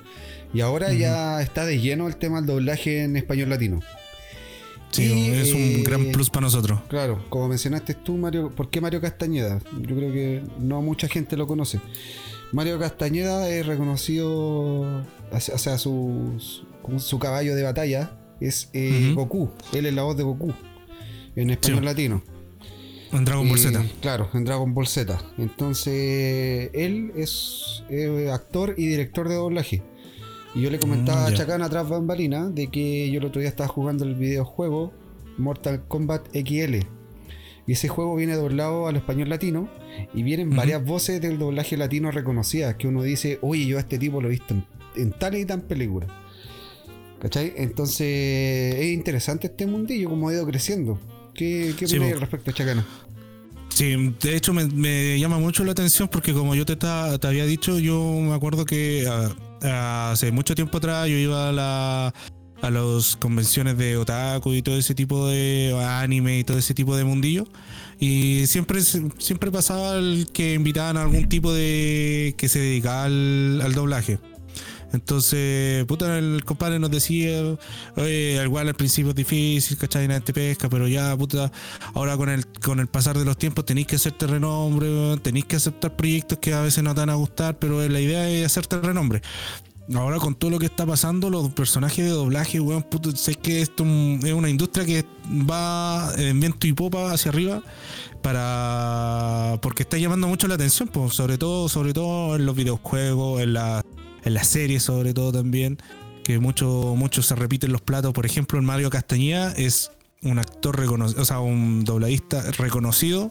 Y ahora ya está de lleno el tema del doblaje en español latino. Sí, Y, es un eh, gran plus para nosotros. Claro, como mencionaste tú, Mario, ¿por qué Mario Castañeda? Yo creo que no mucha gente lo conoce. Mario Castañeda es reconocido, o sea, su, su, caballo de batalla es eh. Goku. Él es la voz de Goku en español Sí. latino. En Dragon Ball Eh, Z. Claro, en Dragon Ball Z. Entonces, él es eh, actor y director de doblaje. Y yo le comentaba Mm, a ya. Chacán atrás bambalina de que yo el otro día estaba jugando el videojuego Mortal Kombat XL. Y ese juego viene doblado al español latino y vienen varias voces del doblaje latino reconocidas que uno dice, oye, yo a este tipo lo he visto en, en tal y tan película. ¿Cachai? Entonces es interesante este mundillo, como ha ido creciendo. ¿Qué, qué Sí, opinas respecto, Chacana? Sí, de hecho me, me llama mucho la atención porque como yo te, ta- te había dicho, yo me acuerdo que ah, hace mucho tiempo atrás yo iba a la a las convenciones de otaku y todo ese tipo de anime y todo ese tipo de mundillo. Y siempre siempre pasaba el que invitaban a algún tipo de que se dedicaba al, al doblaje entonces, puta, el compadre nos decía, oye, igual al principio es difícil, ¿cachai? Nadie te pesca, pero ya, puta, ahora con el, con el pasar de los tiempos tenéis que hacerte renombre, tenéis que aceptar proyectos que a veces no te van a gustar, pero la idea es hacerte renombre. Ahora con todo lo que está pasando, los personajes de doblaje, weón, puto, sé que esto es una industria que va en viento y popa hacia arriba para porque está llamando mucho la atención, pues, sobre todo, sobre todo en los videojuegos, en la en las series sobre todo también, que mucho, mucho se repiten los platos. Por ejemplo, el Mario Castañeda es un actor reconocido, o sea, un dobladista reconocido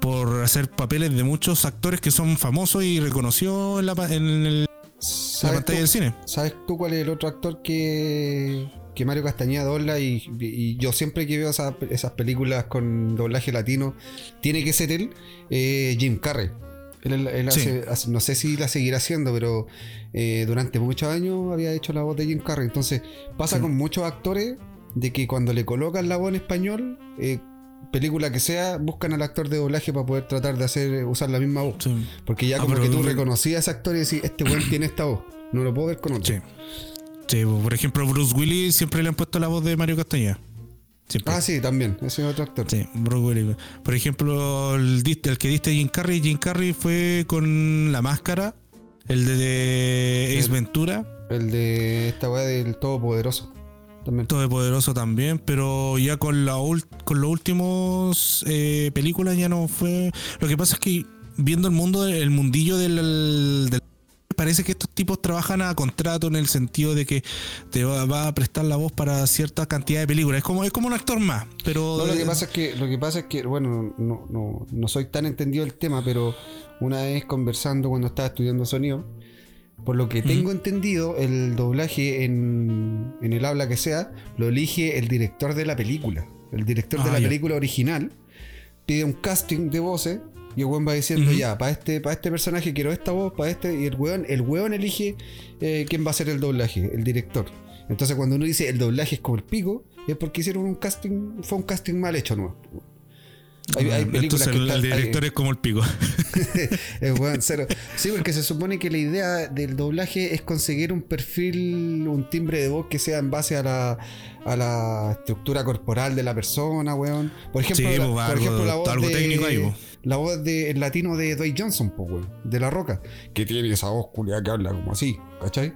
por hacer papeles de muchos actores que son famosos y reconocidos en la, en el- la ¿Sabes pantalla tú, del cine. ¿Sabes tú cuál es el otro actor que, que Mario Castañeda dobla y, y yo siempre que veo esas, esas películas con doblaje latino, tiene que ser él, eh, Jim Carrey. Él, él- él Sí. hace- hace- no sé si la seguirá haciendo, pero eh, durante muchos años había hecho la voz de Jim Carrey. Entonces pasa Sí. con muchos actores de que cuando le colocan la voz en español, eh, película que sea, buscan al actor de doblaje para poder tratar de hacer usar la misma voz. Sí. Porque ya Ah, como que tú reconocías a ese actor y decís, este weón [clears throat] tiene esta voz. No lo puedo ver con otro. Sí, por ejemplo, Bruce Willis siempre le han puesto la voz de Mario Castañeda. Siempre. Ah, sí, también. Ese es otro actor. Sí, Bruce Willis. Por ejemplo, el, que diste Jim Carrey, Jim Carrey fue con la máscara, el de, de Ace El- Ventura, El de esta weá del Todopoderoso. También. Todopoderoso también, pero ya con la con los últimos eh, películas ya no fue. Lo que pasa es que viendo el mundo, el mundillo del, del- parece que estos tipos trabajan a contrato en el sentido de que te va, va a prestar la voz para cierta cantidad de películas. Es como, es como un actor más, pero No, lo que pasa es que, lo que pasa es que, bueno, no, no, no soy tan entendido del tema, pero una vez conversando cuando estaba estudiando sonido, por lo que tengo entendido, el doblaje en, en el habla que sea, lo elige el director de la película. El director de Ah, la ya. película original pide un casting de voces y el weón va diciendo, ya, para este, para este personaje quiero esta voz, para este, y el weón, el weón elige eh, quién va a ser el doblaje, el director. Entonces cuando uno dice el doblaje es como el pico, es porque hicieron un casting, fue un casting mal hecho, ¿no? Hay, hay películas Entonces que el, están- el director es como el pico. [laughs] es weón, cero. Sí, porque se supone que la idea del doblaje es conseguir un perfil, un timbre de voz que sea en base a la, a la estructura corporal de la persona, weón. Por ejemplo, Sí, la, pues, por algo- ejemplo, la voz algo de, técnico ahí, pues. La voz de el latino de Dwayne Johnson, pues, weón, de La Roca. Que tiene esa voz culia que habla como así, ¿cachai?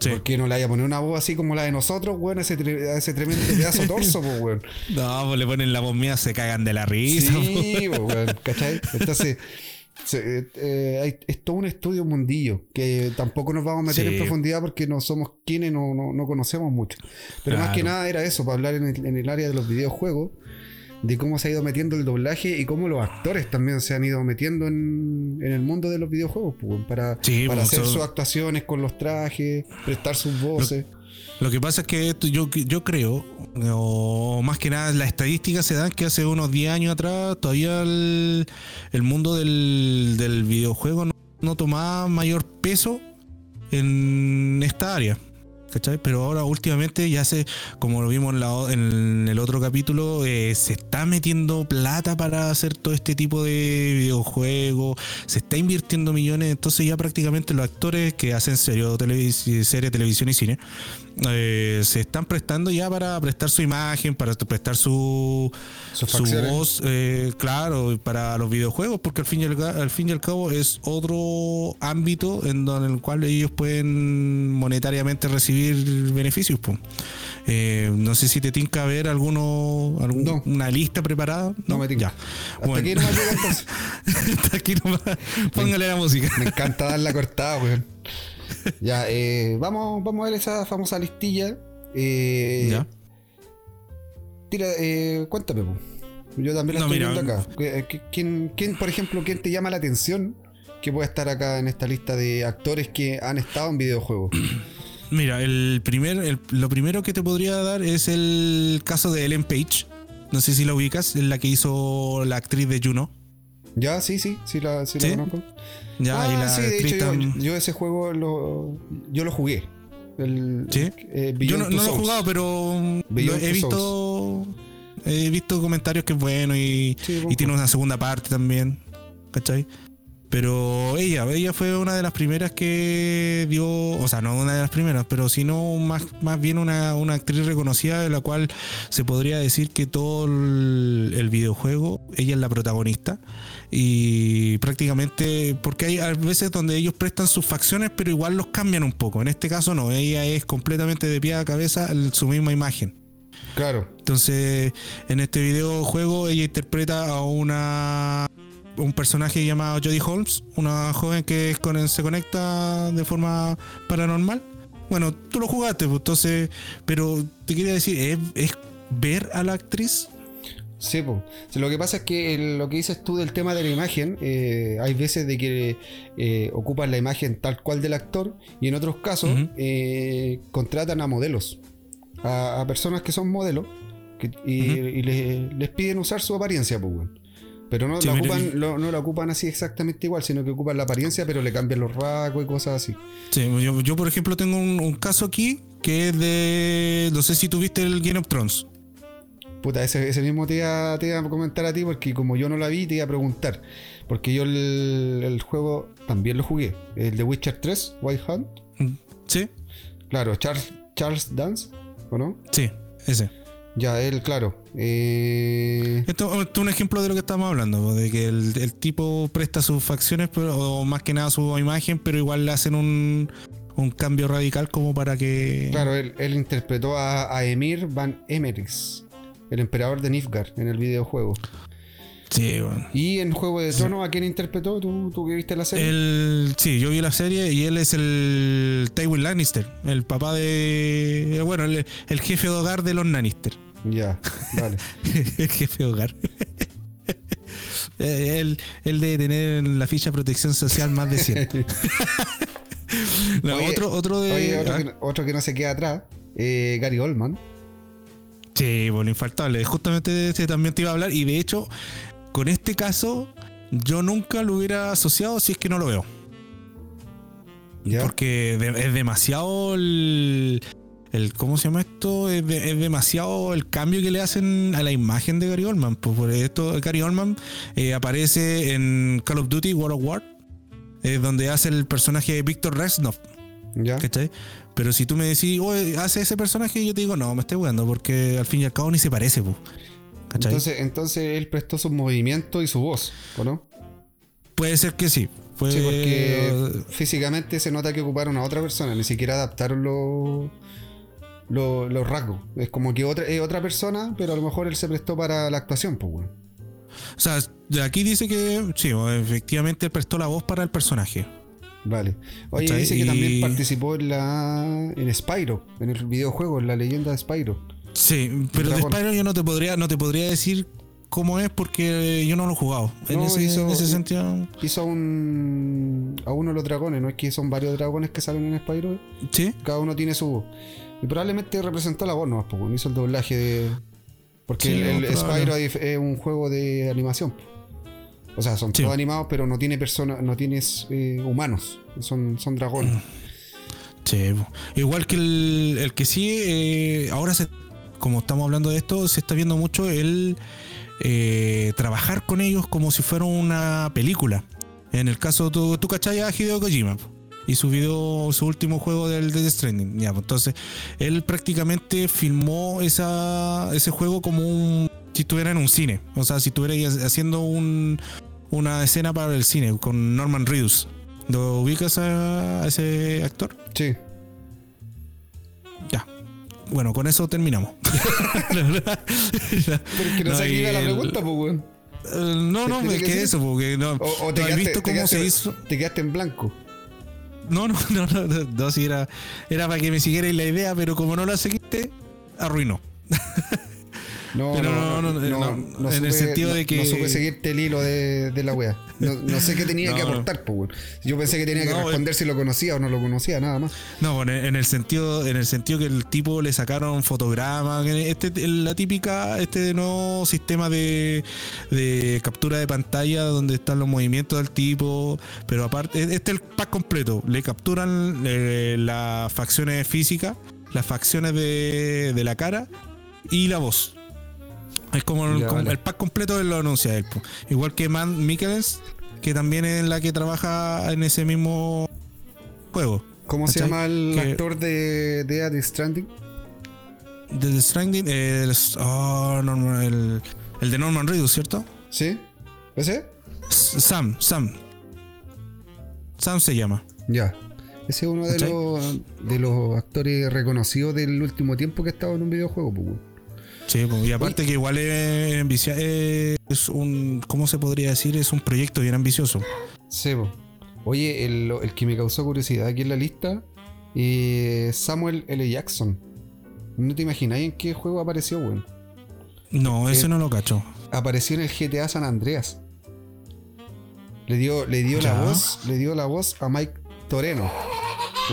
Sí. ¿Por qué no le vaya a poner una voz así como la de nosotros, weón? Ese, tre- ese tremendo pedazo de [laughs] torso, pues, weón. No, pues le ponen la voz mía, se cagan de la risa. Sí, po, weón, ¿cachai? Entonces, se- eh, hay- es todo un estudio un mundillo que tampoco nos vamos a meter Sí. en profundidad porque no somos quienes, no, no, no conocemos mucho. Pero más que nada era eso, para hablar en el, en el área de los videojuegos, de cómo se ha ido metiendo el doblaje y cómo los actores también se han ido metiendo en, en el mundo de los videojuegos, pues, para, Sí, para pues, hacer sus actuaciones con los trajes, prestar sus voces. Lo que pasa es que esto yo, yo creo, o más que nada las estadísticas se dan que hace unos 10 años atrás todavía el, el mundo del, del videojuego no, no tomaba mayor peso en esta área. ¿Cachai? Pero ahora últimamente ya se, como lo vimos en, la en el otro capítulo, eh, se está metiendo plata para hacer todo este tipo de videojuegos, se está invirtiendo millones, entonces ya prácticamente los actores que hacen serio, televis- serie, televisión y cine, eh, se están prestando ya para prestar su imagen, para prestar su, su voz, eh, claro, para los videojuegos, porque al fin, y al, ga- al fin y al cabo es otro ámbito en, donde, en el cual ellos pueden monetariamente recibir beneficios. Eh, no sé si te tinca ver alguno, algún- No. una lista preparada. No me tinca. Hasta Bueno. aquí no me llega [laughs] entonces. Hasta aquí nomás. Póngale la música. Me encanta dar la cortada, weón. Ya, eh, vamos, vamos a ver esa famosa listilla. Eh, Ya. Tira, eh, cuéntame, po. Yo también la No, estoy mira, viendo acá. ¿Qué- qué- ¿Quién, quién, por ejemplo, quién te llama la atención que pueda estar acá en esta lista de actores que han estado en videojuegos? [clears throat] Mira, el primer, el- lo primero que te podría dar es el caso de Ellen Page. No sé si la ubicas, es la que hizo la actriz de Juno. ya, sí, sí, sí la, sí la ¿Sí? conozco. Ya, ah, y la sí, de hecho, yo, ese juego lo, yo lo jugué. El, ¿Sí? eh, Yo no, lo he jugado, pero mm, Beyond he visto. He visto comentarios que es bueno y, Sí, y tiene una segunda parte también. ¿Cachai? Pero ella, ella fue una de las primeras que dio, o sea, no una de las primeras, pero sino más, más bien una, una actriz reconocida de la cual se podría decir que todo el, el videojuego, ella es la protagonista. Y prácticamente, porque hay a veces donde ellos prestan sus facciones, pero igual los cambian un poco. En este caso no, ella es completamente de pie a cabeza su misma imagen. Claro. Entonces, en este videojuego ella interpreta a una un personaje llamado Jodie Holmes, una joven que con- se conecta de forma paranormal. Bueno, tú lo jugaste, pues, entonces, pero te quería decir, ¿es, es ver a la actriz? Sí. Sí, lo que pasa es que el- lo que dices tú del tema de la imagen, eh, hay veces de que eh, ocupan la imagen tal cual del actor y en otros casos eh, contratan a modelos. a, a personas que son modelos que- y, y les, les piden usar su apariencia, pues. Pero no, Sí, la ocupan, lo- no la ocupan así exactamente igual, sino que ocupan la apariencia, pero le cambian los rasgos y cosas así. Sí, yo, yo, por ejemplo tengo un, un caso aquí que es de. No sé si tuviste el Game of Thrones. Puta, ese, ese mismo te iba, te iba a comentar a ti porque como yo no la vi, te iba a preguntar. Porque yo el, el juego también lo jugué. El de Witcher 3, White Hunt. ¿Sí? Claro, Charles, Charles Dance, ¿o no? Sí, ese. Ya, él, claro. Eh, Esto, es un ejemplo de lo que estamos hablando, de que el, el tipo presta sus facciones, pero, o más que nada su imagen, pero igual le hacen un, un cambio radical como para que. claro, él, él interpretó a, a Emir Van Emeris, el emperador de Nilfgaard, en el videojuego. Sí, bueno. Y en Juego de Tronos, ¿a quién interpretó? ¿Tú, tú que viste la serie? El, sí, yo vi la serie y él es el Tywin Lannister, el papá de. Bueno, el, el jefe de hogar de los Lannister. Ya, vale. [laughs] el jefe de hogar. Eh, él, él debe tener en la ficha de protección social más de 100. No, [laughs] [laughs] Oye, otro, otro de. Oye, otro, ah, que, no- otro que no se queda atrás, eh, Gary Oldman. Sí, bueno, infaltable. Justamente de este también te iba a hablar. Y de hecho, con este caso, yo nunca lo hubiera asociado si es que no lo veo. ¿Ya? Porque es demasiado el, el- ¿Cómo se llama esto? Es, de- es demasiado el cambio que le hacen a la imagen de Gary Oldman. Pues por esto, Gary Oldman eh, aparece en Call of Duty World of War, eh, donde hace el personaje de Víctor Reznov. ¿Ya? ¿Cachai? Pero si tú me decís, oye, hace ese personaje, yo te digo, no, me estoy jugando, porque al fin y al cabo ni se parece. ¿cachai? Entonces, entonces él prestó sus movimientos y su voz, ¿o no? Puede ser que sí. Puede- Sí, porque físicamente se nota que ocuparon a otra persona, ni siquiera adaptaron los los- los rasgos. Es como que otra, es otra persona, pero a lo mejor él se prestó para la actuación, pues, weón. O sea, de aquí dice que sí, efectivamente prestó la voz para el personaje. Vale. Oye, ¿Cachai? dice que también participó en la en Spyro, en el videojuego, en la leyenda de Spyro. Sí, pero de. Spyro yo no te podría, no te podría decir cómo es porque yo no lo he jugado. En, No, ese, hizo- en ese sentido. Hizo a un a uno de los dragones, ¿no es que son varios dragones que salen en Spyro? Sí. Cada uno tiene su voz. Y probablemente representó la voz nomás, pues, hizo el doblaje de. Porque Sí, el. Spyro es un juego de animación. O sea, son Sí. todos animados, pero no tiene personas, no tienes eh, humanos. Son, son dragones. Sí, po. igual que el, el que sí, eh, ahora se, como estamos hablando de esto, se está viendo mucho el eh, trabajar con ellos como si fuera una película. En el caso, tú, tú cachai a Hideo Kojima y su video, su último juego del Death Stranding. Ya, entonces, él prácticamente filmó esa, ese juego como un, si estuviera en un cine. O sea, si estuviera haciendo un, una escena para el cine con Norman Reedus. ¿Lo ubicas a- a ese actor? Sí. Ya. Bueno, con eso terminamos. [laughs] Pero es que no, No, era la pregunta, pues, weón. Eh, no, no, ¿Qué- qué es que eso, porque no, O, o ¿no has visto te cómo se hizo. te quedaste en blanco. No, no, no, no, no, era, era para que me siguierais la idea, pero como no la seguiste, arruinó. [laughs] No, Pero no, no, no, no, en el sentido de no- que- No supe seguirte el hilo de, de la wea. No, no sé qué tenía que [laughs] No. aportar, pues. Yo pensé que tenía que No, responder si lo conocía o no lo conocía, nada más. No, en el sentido, en el sentido que el tipo le sacaron fotogramas, este, la típica, este nuevo sistema de, de captura de pantalla donde están los movimientos del tipo, pero aparte, este es el pack completo, le capturan eh, las facciones físicas, las facciones de, de la cara y la voz. Es como el, Ya, como vale. el pack completo lo anuncia él. po. Igual que Man Mikkelens, que también es la que trabaja en ese mismo juego. ¿Cómo se llama el Que- actor de, de The Stranding? De The Stranding, el, oh, el, el de Norman Reedus, ¿cierto? ¿Sí? ¿Ese? Sam, Sam. Sam se llama. Ya. Ese es uno de ¿Cachai? los, de los actores reconocidos del último tiempo que ha estado en un videojuego. Sí, pues, y aparte que igual es, es un, ¿cómo se podría decir? Es un proyecto bien ambicioso. Sí, po. Oye, el, el que me causó curiosidad aquí en la lista eh, Samuel L. Jackson. No te imagináis en qué juego apareció, weón. No, ese Eh, no lo cacho. Apareció en el GTA San Andreas. Le dio, le dio la voz, le dio la voz a Mike Toreno,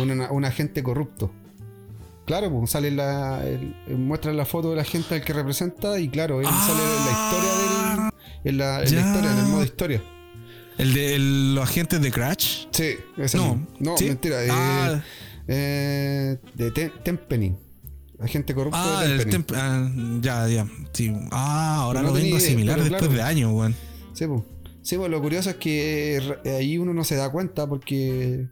un, un agente corrupto. Claro, pues sale la. eh, muestra la foto de la gente al que representa y claro, él sale en la historia del. En la, en la historia, en el modo historia. ¿El de el- los agentes de Crash? Sí, ese No. mismo. No, ¿Sí? mentira. eh, Ah. eh, de Tem- Tempening. Agente corrupto Ah, de el Tempening. temp- ah, ya, ya. Sí. Ah, ahora no lo vengo a asimilar después claro. de años, weón. Sí, pues. Sí, pues lo curioso es que eh, ahí uno no se da cuenta porque,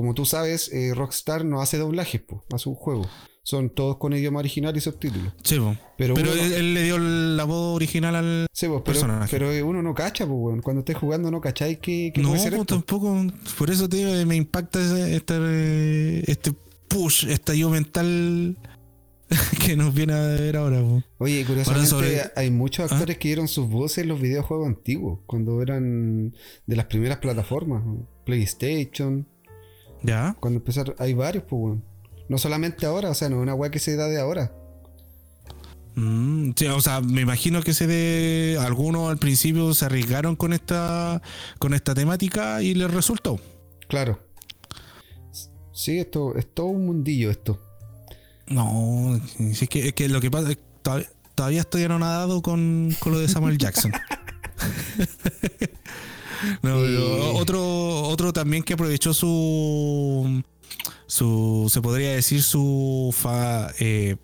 como tú sabes, eh, Rockstar no hace doblajes pues, a sus juegos. Son todos con idioma original y subtítulos. Sí, po. Pero Pero, uno- él, él le dio la voz original al. Sí, pues, pero, Personaje. pero uno no cacha, pues. Cuando estés jugando no cacháis que, que no, puede ser po, esto. tampoco. Por eso te digo, me impacta este, este push, estallido mental [laughs] que nos viene a ver ahora. po. Oye, curiosamente sobre- hay muchos ¿Ah? actores que dieron sus voces en los videojuegos antiguos, cuando eran de las primeras plataformas. PlayStation, Ya. cuando empezaron, hay varios, pues, weón. No solamente ahora, o sea, no es una weá que se da de ahora. Mm, sí, o sea, me imagino que se de algunos al principio se arriesgaron con esta con esta temática y les resultó. Claro. Sí, esto es todo un mundillo esto. No, es que, es que lo que pasa es que todavía, todavía estoy anonadado con, con lo de Samuel Jackson. [laughs] [laughs] no, Y- otro, otro también que aprovechó su su se podría decir su fa, eh,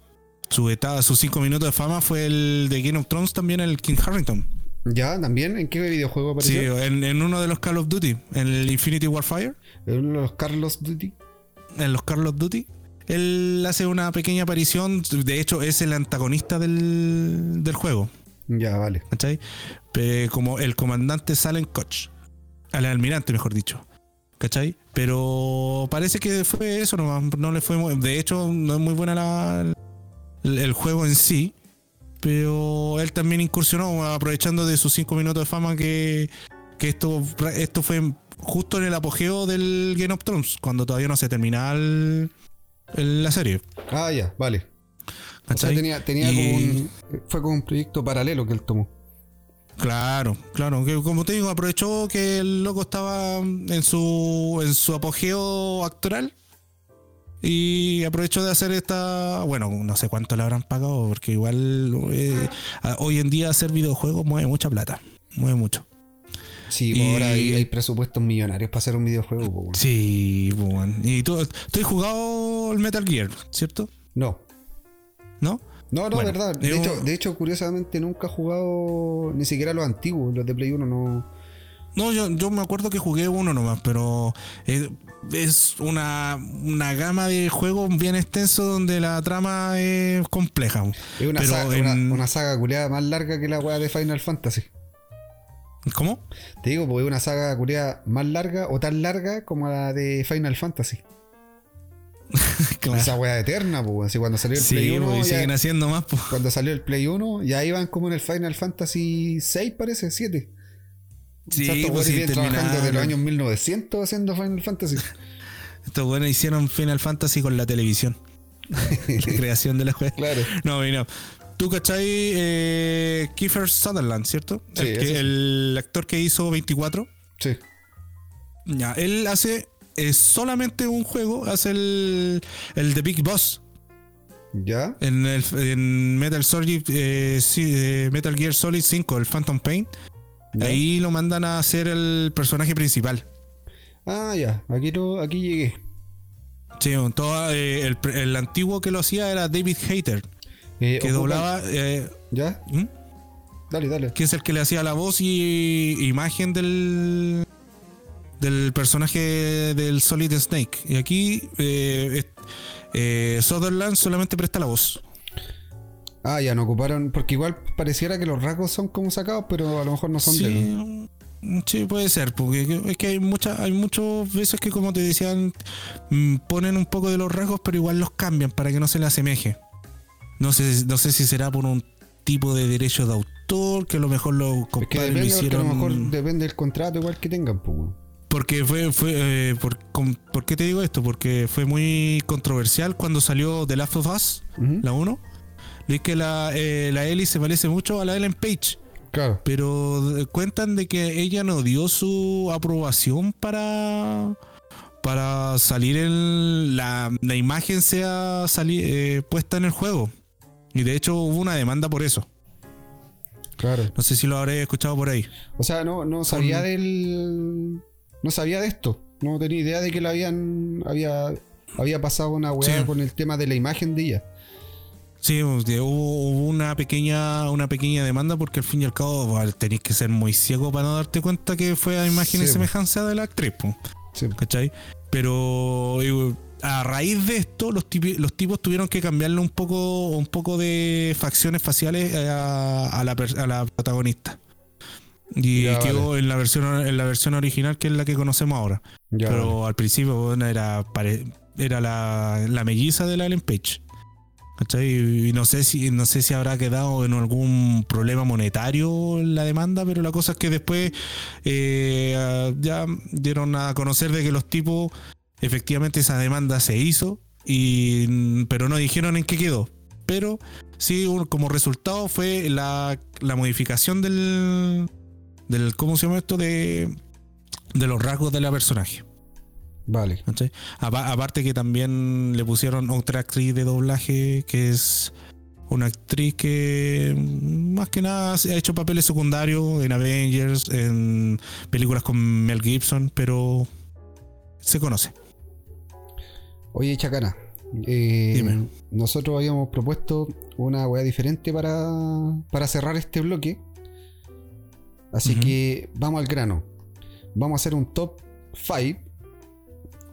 su etapa, sus cinco minutos de fama fue el de Game of Thrones también el King Harrington. ¿Ya? ¿También? ¿En qué videojuego Sí, apareció? en, en uno de los Call of Duty, en el Infinity Warfire, ¿En uno de los Carlos Duty? en los Call of Duty, él hace una pequeña aparición, de hecho es el antagonista del, del juego, Ya, vale. ¿cachai? Pe- como el comandante Salen Koch, al almirante mejor dicho, ¿cachai? Pero parece que fue eso, no, no le fue muy- de hecho no es muy buena la, el, el juego en sí, pero él también incursionó aprovechando de sus cinco minutos de fama que, que esto, esto fue justo en el apogeo del Game of Thrones, cuando todavía no se terminaba el- el- la serie. Ah, ya, vale. O sea, ¿cachai? tenía, tenía Y- como un. Fue como un proyecto paralelo que él tomó. Claro, claro, que como te digo, aprovechó que el loco estaba en su en su apogeo actoral y aprovechó de hacer esta, bueno, no sé cuánto le habrán pagado porque igual eh, hoy en día hacer videojuegos mueve mucha plata, mueve mucho. Sí, Y- pues ahora hay, hay presupuestos millonarios para hacer un videojuego, pues. Sí, pues, bueno. y tú, tú has jugado el Metal Gear, ¿cierto? No. ¿No? No, no, Bueno, verdad. De yo- hecho, de hecho, curiosamente nunca he jugado ni siquiera los antiguos, los de Play 1 no. No, yo, yo me acuerdo que jugué uno nomás, pero es, es una, una gama de juegos bien extenso donde la trama es compleja. Es una, Pero saga, en- una, una saga culiada más larga que la weá de Final Fantasy. ¿Cómo? Te digo, porque es una saga culiada más larga o tan larga como la de Final Fantasy. [laughs] Claro. Esa weá eterna, pues. Así cuando salió el Play Sí, 1. pues, y ya- siguen haciendo más. pues. cuando salió el Play 1, ya iban como en el Final Fantasy 6, parece, 7. Sí, pues, sí, trabajando desde los años 1900 haciendo Final Fantasy. [laughs] Estos buenos hicieron Final Fantasy con la televisión. [laughs] la creación de la juega. Claro. No, y no. Tú cachai eh, Kiefer Sutherland, ¿cierto? Sí, el, que- el actor que hizo 24. Sí. Ya, él hace eh, solamente un juego, hace el, el The Big Boss. ¿Ya? En, el, en Metal, Solid, eh, sí, eh, Metal Gear Solid 5, el Phantom Pain. ¿Ya? Ahí lo mandan a hacer el personaje principal. Ah, ya. Aquí, lo, aquí llegué. Sí, todo, eh, el, el antiguo que lo hacía era David Hater, que doblaba. ¿Ya? ¿hmm? Dale, dale. que es el que le hacía la voz y imagen del del personaje del Solid Snake. Y aquí eh, eh, Sutherland solamente presta la voz. Ah, ya no ocuparon. Porque igual pareciera que los rasgos son como sacados, pero a lo mejor no son de él. Sí, sí, puede ser, porque es que hay muchas, hay muchas veces que como te decían, mm, ponen un poco de los rasgos, pero igual los cambian para que no se le asemeje. No sé, no sé si será por un tipo de derecho de autor, que a lo mejor los Es que compadres lo porque a hicieron. lo mejor depende del contrato igual que tengan, pues. Porque fue, fue eh, por, con- ¿por qué te digo esto? Porque fue muy controversial cuando salió The Last of Us, la 1. Es que la, eh, la Ellie se parece mucho a la Ellen Page, Claro. pero eh, cuentan de que ella no dio su aprobación para para salir el, la, la imagen sea sali- eh, puesta en el juego. Y de hecho hubo una demanda por eso. Claro. No sé si lo habré escuchado por ahí. O sea, no, no sabía del. No sabía de esto. No tenía idea de que la habían. Había, había pasado una weá Sí. con el tema de la imagen de ella. Sí, hubo, hubo una pequeña una pequeña demanda porque al fin y al cabo tenéis que ser muy ciego para no darte cuenta que fue a imagen y Sí, po. semejanza de la actriz. Sí. ¿Cachai? Pero a raíz de esto, los, tipi- los tipos tuvieron que cambiarle un poco, un poco de facciones faciales a, a la, per- a la protagonista. Y Ya, quedó en la versión en la versión original que es la que conocemos ahora. Ya, Pero al principio bueno, era, era la, la melliza de la Ellen Page. ¿Cachai? Y no sé si no sé si habrá quedado en algún problema monetario la demanda, pero la cosa es que después eh, ya dieron a conocer de que los tipos efectivamente esa demanda se hizo y pero no dijeron en qué quedó. Pero sí como resultado fue la, la modificación del del ¿cómo se llama esto? de de los rasgos de la personaje. Vale. aparte que también le pusieron otra actriz de doblaje que es una actriz que mm, más que nada ha hecho papeles secundarios en Avengers, en películas con Mel Gibson, pero se conoce. Oye, Chacana. eh, Dime. Nosotros habíamos propuesto una weá diferente para, para cerrar este bloque. Así que vamos al grano. Vamos a hacer un top 5.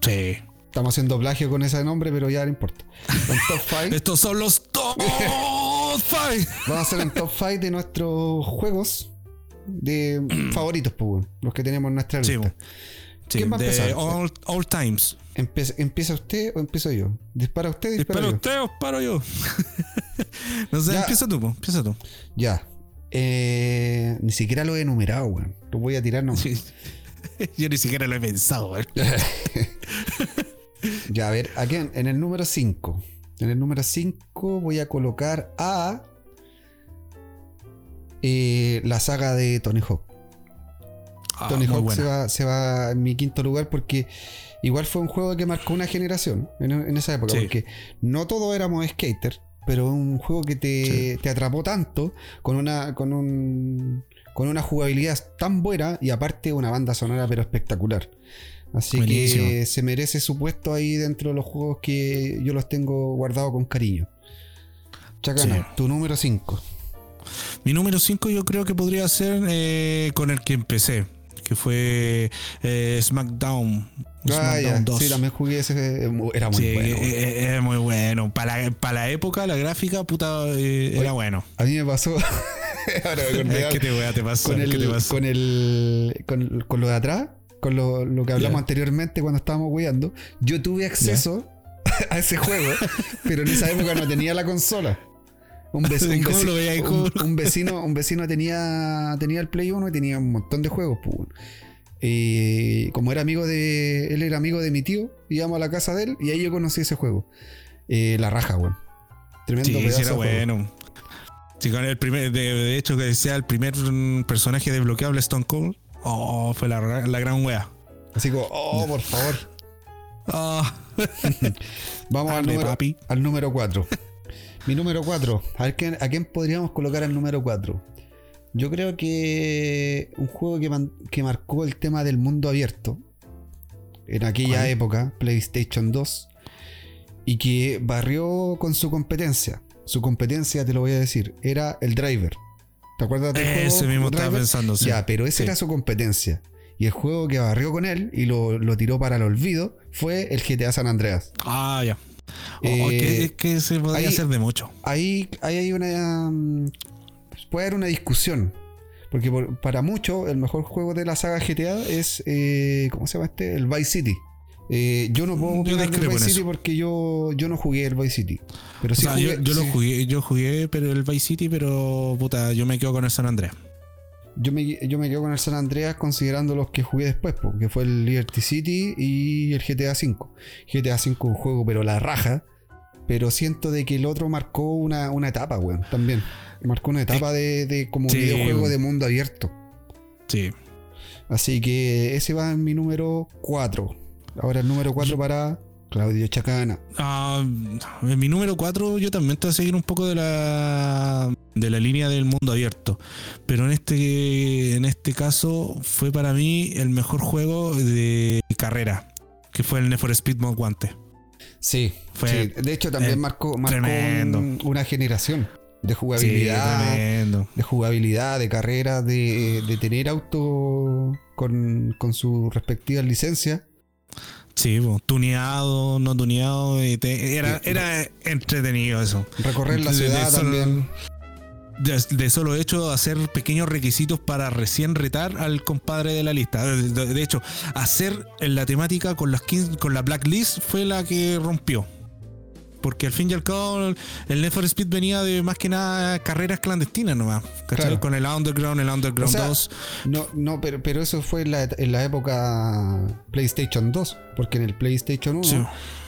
Sí. Estamos haciendo plagio con ese nombre, pero ya no importa. Un top [laughs] 5. Estos son los top five. Vamos a hacer un top 5 de nuestros juegos de [clears throat] favoritos, pues, los que tenemos en nuestra lista. Sí, ¿Quién va a empezar? all, all times. ¿Empieza usted o empiezo yo? ¿Dispara usted? ¿Dispara ¿Dispara yo? usted o paro yo? [laughs] no sé, Ya. empieza tú, po, empieza tú. Ya. Eh, ni siquiera lo he enumerado, weón. Lo voy a tirar nomás. Sí. [laughs] Yo ni siquiera lo he pensado. [laughs] Ya, a ver, aquí en, el número 5. En el número 5 voy a colocar a eh, la saga de Tony Hawk. Ah, Tony Hawk se va, se va en mi quinto lugar porque igual fue un juego que marcó una generación en, en esa época. Sí. Porque no todos éramos skater, pero un juego que te, Sí. te atrapó tanto con una, con un con una jugabilidad tan buena y aparte una banda sonora pero espectacular. Así que se merece su puesto ahí dentro de los juegos que yo los tengo guardados con cariño. Chacana, Sí. tu número 5. Mi número 5 yo creo que podría ser eh, con el que empecé, que fue eh, SmackDown. Ah. SmackDown 2. Sí, también jugué ese. Era muy Sí, bueno. eh, eh, es muy bueno. Para, la- para la época, la gráfica, puta, eh, era bueno. A mí me pasó. [laughs] Ahora me ¿Qué te, wea te pasó? con, ¿Qué te el, pasó? con el. Con, con lo de atrás, con lo, lo que hablamos anteriormente cuando estábamos weando. Yo tuve acceso [laughs] a ese juego, pero en esa época no tenía la consola. Un, vec- [laughs] un ¿Cómo veci- lo veías, un- cómo? un vecino, un vecino tenía, tenía el Play 1 y tenía un montón de juegos. pues. Y como era amigo de. Él era amigo de mi tío, íbamos a la casa de él y ahí yo conocí ese juego. Eh, la raja, weón. Tremendo Sí, pedazo era bueno. Sí, con el primer, de, de hecho, que sea el primer mm, personaje desbloqueable Stone Cold. Oh, fue la, la gran wea. Así como, oh, por favor. [laughs] Ah, [laughs] Vamos al Arre, número, papi. al número 4. Mi número 4. A ver, ¿quién- ¿a quién podríamos colocar al número 4? Yo creo que un juego que, man- que marcó el tema del mundo abierto en aquella ¿Cuál? época, PlayStation 2, y que barrió con su competencia. Su competencia, te lo voy a decir, era el Driver. ¿Te acuerdas del juego? ese mismo estaba pensando. Sí. Ya, pero ese Sí. era su competencia. Y el juego que barrió con él y lo, lo tiró para el olvido fue el GTA San Andreas. Ah, ya. Oh, Eh, que, es que se podría ahí- hacer de mucho. Ahí, ahí hay una. mm, Puede haber una discusión. Porque por- para muchos, el mejor juego de la saga GTA es. eh, ¿Cómo se llama este? El Vice City. Eh, yo no puedo del discrepo Vice City porque yo, yo no jugué el Vice City. Pero O sí sea, yo, jugué- yo lo sí. jugué, yo jugué, pero el Vice City, pero puta, yo me quedo con el San Andreas. Yo me, yo me quedo con el San Andreas considerando los que jugué después, po, que fue el Liberty City y el GTA V. GTA V un juego, pero la raja. Pero siento de que el otro marcó una, una etapa, weón, también. Marcó una etapa de, de como Sí. videojuego de mundo abierto. Sí. Así que ese va en mi número 4. Ahora el número 4 para Claudio Chacana. Ah, en mi número 4 yo también te voy a seguir un poco de la de la línea del mundo abierto. Pero en este, en este caso fue para mí el mejor juego de carrera, que fue el Need for Speed Guante. Sí, Fue, sí. de hecho también eh, marcó, marcó tremendo. un- una generación de jugabilidad, de jugabilidad, de carrera, de, de tener auto con, con su respectiva licencia. Sí, po, tuneado, no tuneado, y te- era, era entretenido eso. Recorrer la De- de ciudad solo- también. De, de solo hecho hacer pequeños requisitos para recién retar al compadre de la lista. De, hecho, hacer la temática con las 15 con la blacklist fue la que rompió. Porque al fin y al cabo el Need for Speed venía de más que nada carreras clandestinas nomás. Claro. Con el Underground, el Underground O sea, 2. No, no, pero, pero eso fue en la, en la época PlayStation 2, porque en el PlayStation 1 Sí.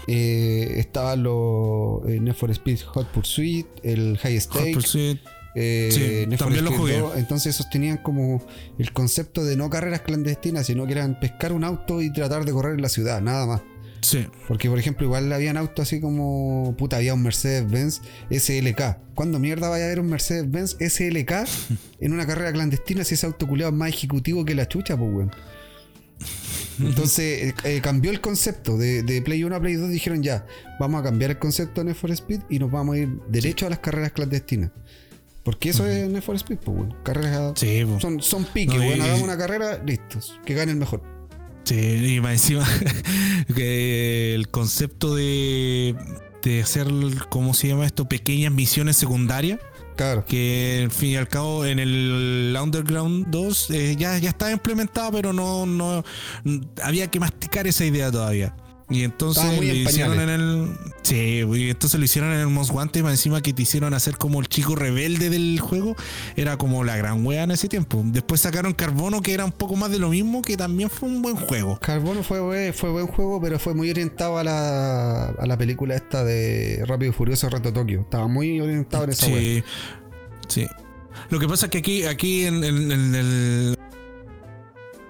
eh, estaban los eh, Need for Speed Hot Pursuit, el High Hot Stake, Pursuit. eh, Sí, también lo jugué. 2. entonces esos tenían como el concepto de no carreras clandestinas, sino que eran pescar un auto y tratar de correr en la ciudad, nada más. Sí. Porque, por ejemplo, igual habían autos así como. Puta, había un Mercedes-Benz SLK. ¿Cuándo mierda vaya a haber un Mercedes-Benz SLK [laughs] en una carrera clandestina si ese auto culeado es más ejecutivo que la chucha, pues, weón? Entonces eh, eh, cambió el concepto de, de Play 1 a Play 2. Dijeron ya, vamos a cambiar el concepto de Need for Speed y nos vamos a ir derecho a las carreras clandestinas. Porque eso es Need for Speed, pues, weón. Carreras. Sí. Son, son piques, No, y- weón. Hagamos una carrera, listos. Que gane el mejor. Sí, y más encima [laughs] que el concepto de, de hacer, ¿cómo se llama esto? Pequeñas misiones secundarias. Claro. Que al fin y al cabo en el Underground 2 eh, ya, ya estaba implementada, pero no, no había que masticar esa idea todavía. Y entonces en hicieron en el. Sí, y entonces lo hicieron en el Most Guante, más encima que te hicieron hacer como el chico rebelde del juego. Era como la gran wea en ese tiempo. Después sacaron Carbono, que era un poco más de lo mismo, que también fue un buen juego. Carbono fue, buen- fue buen juego, pero fue muy orientado a la, a la película esta de Rápido y Furioso Reto Tokio. Estaba muy orientado en esa wea. Sí, sí. Lo que pasa es que aquí, aquí en, en- en el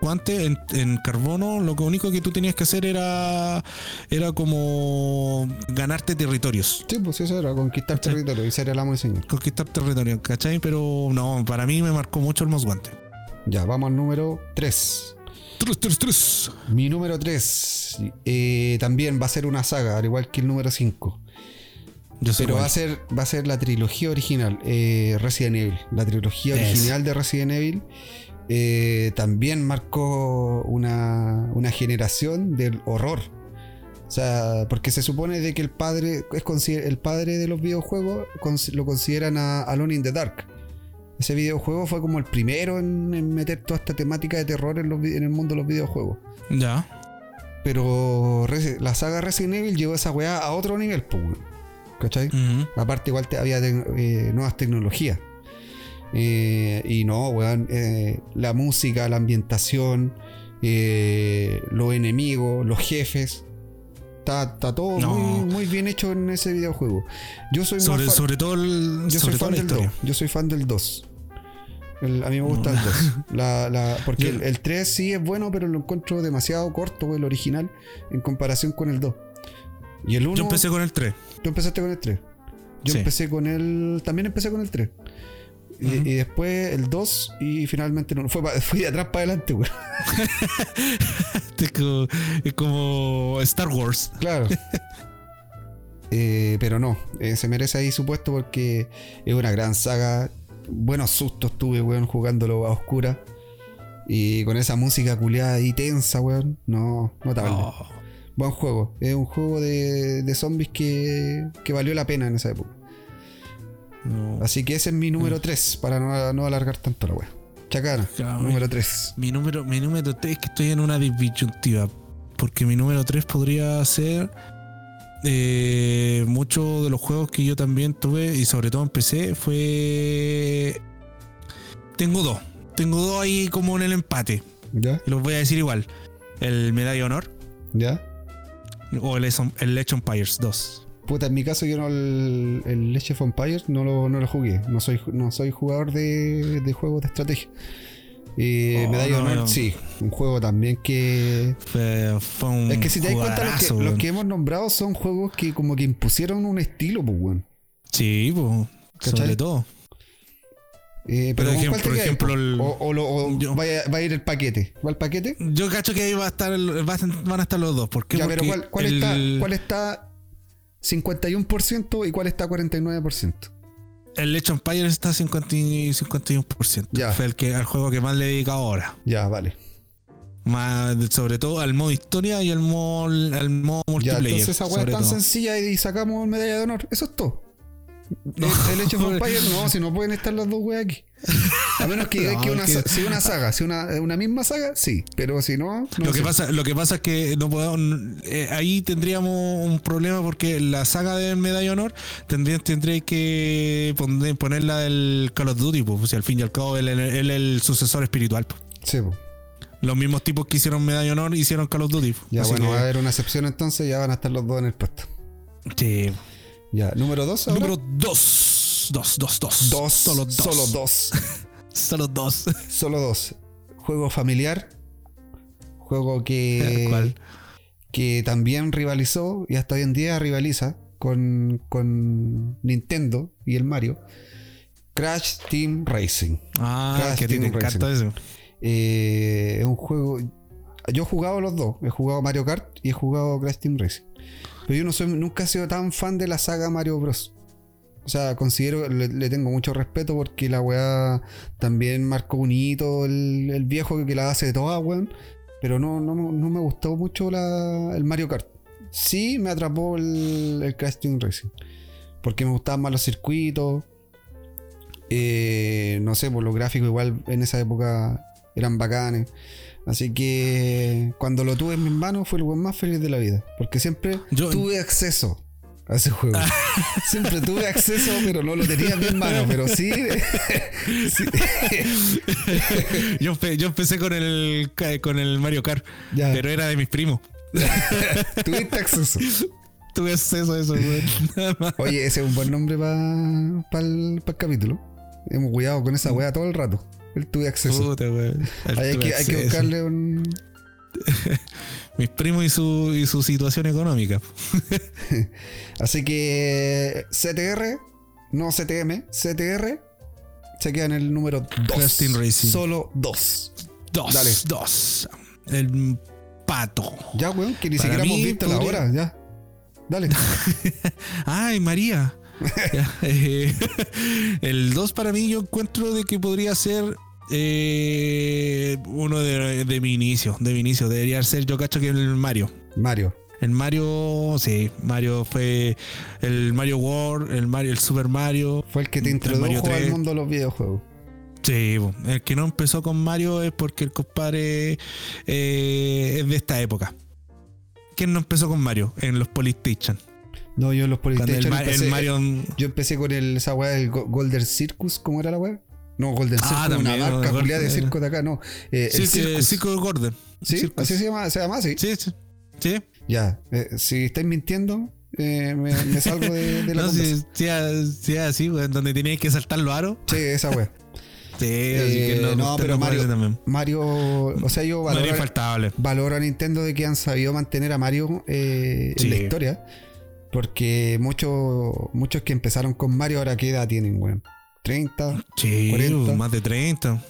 guante, en, en carbono, lo único que tú tenías que hacer era, era como ganarte territorios. Sí, pues eso era conquistar Sí. territorio y ser el amo y señor. Conquistar territorios, ¿cachai? Pero no, para mí me marcó mucho el Most Guante. Ya, vamos al número 3. Trus, trus, trus. Mi número 3 también va a ser una saga, al igual que el número 5. Yo sé Pero va a ser, va a ser la trilogía original, eh, Resident Evil. La trilogía original de Resident Evil eh, también marcó una, una generación del horror. O sea, porque se supone de que el padre es el padre de los videojuegos lo consideran a Alone in the Dark. Ese videojuego fue como el primero en, en meter toda esta temática de terror en, los vi- en el mundo de los videojuegos. Ya. Pero la saga Resident Evil llevó esa weá a otro nivel, pues. ¿cachai? Ujú. Aparte, igual te- había te- eh, nuevas tecnologías. Eh, y no, weón, eh, la música, la ambientación, eh, los enemigos, los jefes. Está, está todo No. muy, muy bien hecho en ese videojuego. Yo soy más Sobre, fan- sobre todo, el, yo soy sobre todo fan del 2. historia. Yo soy fan del 2. El- a mí me gusta el 2. [laughs] La- la- porque el, el 3 sí es bueno, pero lo encuentro demasiado corto, el original, en comparación con el 2. Y el 1. Yo empecé con el 3. Tú empezaste con el 3. Yo Sí. empecé con el. También empecé con el 3. Y, después el 2 y finalmente no. Fue [laughs] fui de atrás para adelante, güey. [laughs] Es como, Star Wars. Claro. [laughs] Eh, pero no, eh, se merece ahí su puesto porque es una gran saga. Buenos sustos tuve, weón, jugándolo a oscura. Y con esa música culeada y tensa, weón. No, notable. Oh. Buen juego. Es un juego de, de zombies que, que valió la pena en esa época. No. Así que ese es mi número 3 para no, no alargar tanto la wea. Chacana, número 3. Mi número, mi número 3 que estoy en una disyuntiva. Porque mi número 3 podría ser eh, muchos de los juegos que yo también tuve y sobre todo empecé fue... Tengo dos. Tengo dos ahí como en el empate. ¿Ya? Los voy a decir igual. El Medalla de Honor ¿Ya? o el, el Age Empires 2. Puta, en mi caso yo no el, el Age of Empires no lo, no lo jugué. No soy, no soy jugador de, de juegos de estrategia. Eh, Oh, Medalla de no, Honor, no. sí. Un juego también que. Fue, fue un Es que si te das cuenta, los que, los hemos nombrado son juegos que como que impusieron un estilo, pues, weón. Sí, pues, sobre todo. Eh, pero ¿con ejemplo- cuál te por ejemplo, el- o, o lo- o yo- vaya- va a ir el paquete. ¿Va el paquete? Yo cacho que ahí va a estar, el- van a estar los dos. ¿Por qué? Ya, pero Porque ¿cuál, cuál el- está, ¿cuál está 51% y cuál está 49%? El Age of Empires está 50 y 51%. Ya. Fue el que, al juego que más le he dedicado ahora. Ya, vale. Más, sobre todo al modo historia y al modo, al modo Ya, multiplayer. entonces esa weá es tan todo. sencilla y sacamos medalla de honor. Eso es todo. No. El, Age of Empires, no, [laughs] si no pueden estar las dos weas aquí. A menos que, [laughs] No, que una, que- si una saga, si una, una misma saga, sí. Pero si no, no Lo que, sé. pasa, lo que pasa es que no podemos, eh, ahí tendríamos un problema porque la saga de Medalla de Honor tendría, tendría que poner, ponerla del Call of Duty, pues, si al fin y al cabo él es el, el sucesor espiritual. pues. Sí, po. Los mismos tipos que hicieron Medalla de Honor hicieron Call of Duty. pues. Ya, Así bueno, que- va a haber una excepción entonces, ya van a estar los dos en el puesto. sí. Ya, número dos ahora. Número 2. Dos, dos, dos. dos. Solo dos. Solo dos. [laughs] Solo dos. Solo dos. Juego familiar. Juego que. [laughs] ¿Cuál? Que también rivalizó y hasta hoy en día rivaliza con, con Nintendo y el Mario. Crash Team Racing. Ah, Crash que te Team eso. Eh, es un juego. Yo he jugado los dos. He jugado Mario Kart y he jugado Crash Team Racing. Pero yo no soy, nunca he sido tan fan de la saga Mario Bros. O sea, considero, le, le tengo mucho respeto porque la weá también marcó un hito, el, el viejo que la hace de todas, weón. Pero no, no, no me gustó mucho la- el Mario Kart. Sí me atrapó el, el Crash Team Racing. Porque me gustaban más los circuitos. Eh, no sé, por los gráficos igual en esa época eran bacanes. Así que cuando lo tuve en mis manos fue el weón más feliz de la vida. Porque siempre Yo- tuve acceso a ese juego. [laughs] siempre tuve acceso, pero no lo tenía en mis manos. Pero sí. [laughs] sí. [laughs] yo, empe- yo empecé con el con el Mario Kart, Ya. pero era de mis primos. Tuviste acceso. Tuve acceso a eso, güey. Oye, ese es un buen nombre para el, capítulo. Hemos cuidado con esa weá todo el rato. El tuve acceso. Puta. Ahí hay, que, hay que buscarle un. [laughs] Mis primos y su, y su situación económica. [laughs] Así que CTR, no CTM, CTR, se queda en el número 2. Crash Team Racing. Solo 2. Dos. Dale. Dos. El pato. Ya, weón, que ni Para siquiera hemos visto la podría- hora, ya. Dale. [laughs] Ay, María. Ya, eh, el 2 para mí yo encuentro de que podría ser eh, uno de, de mi inicio. De mi inicio. Debería ser yo cacho que el Mario. Mario. El Mario, sí, Mario fue el Mario World, el Mario, el Super Mario. Fue el que te introdujo al 3. mundo de los videojuegos. Sí, el que no empezó con Mario es porque el compadre eh, es de esta época. ¿Quién no empezó con Mario? En los PlayStation. No, yo en los Cuando el, Mario. Yo empecé con el, esa weá del Go- Golden Circus, ¿cómo era la weá? No, Golden Ah, Circus, una también, marca culiada de circo de acá, no. Eh, el Sí, Circus. Circo Gordon. ¿Sí? Circus. ¿Así se llama? ¿Se llama así? Sí, sí. Sí. Ya, eh, si estáis mintiendo, eh, me, me salgo de, de la [laughs] No, sí, sí, ah, sí, así, güey, donde tenías que saltar los aros. Sí, esa weá. [laughs] Sí, así que no, no, pero Mario- también. Mario, o sea, yo valoro, valoro a Nintendo de que han sabido mantener a Mario en la historia. Porque muchos muchos que empezaron con Mario ahora qué edad tienen, weón. 30. Sí, 40. más de 30.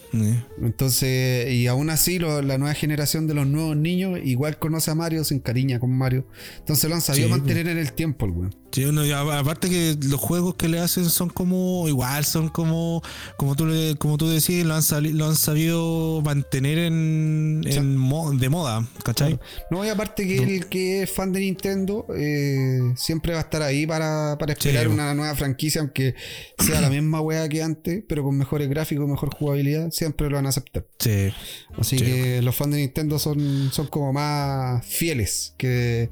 Entonces, y aún así lo- la nueva generación de los nuevos niños igual conoce a Mario, se encariña con Mario. Entonces lo han sabido Sí, mantener en el tiempo, el weón. Sí, aparte que los juegos que le hacen son como igual, son como como tú le- como tú decís, lo han, lo han sabido mantener en, Sí. en mo- de moda, ¿cachai? No, y aparte que el que es fan de Nintendo eh, siempre va a estar ahí para, para esperar Sí. una nueva franquicia, aunque sea la misma wea que antes, pero con mejores gráficos, mejor jugabilidad, siempre lo van a aceptar. Sí. Así Sí. que los fans de Nintendo son, son como más fieles que,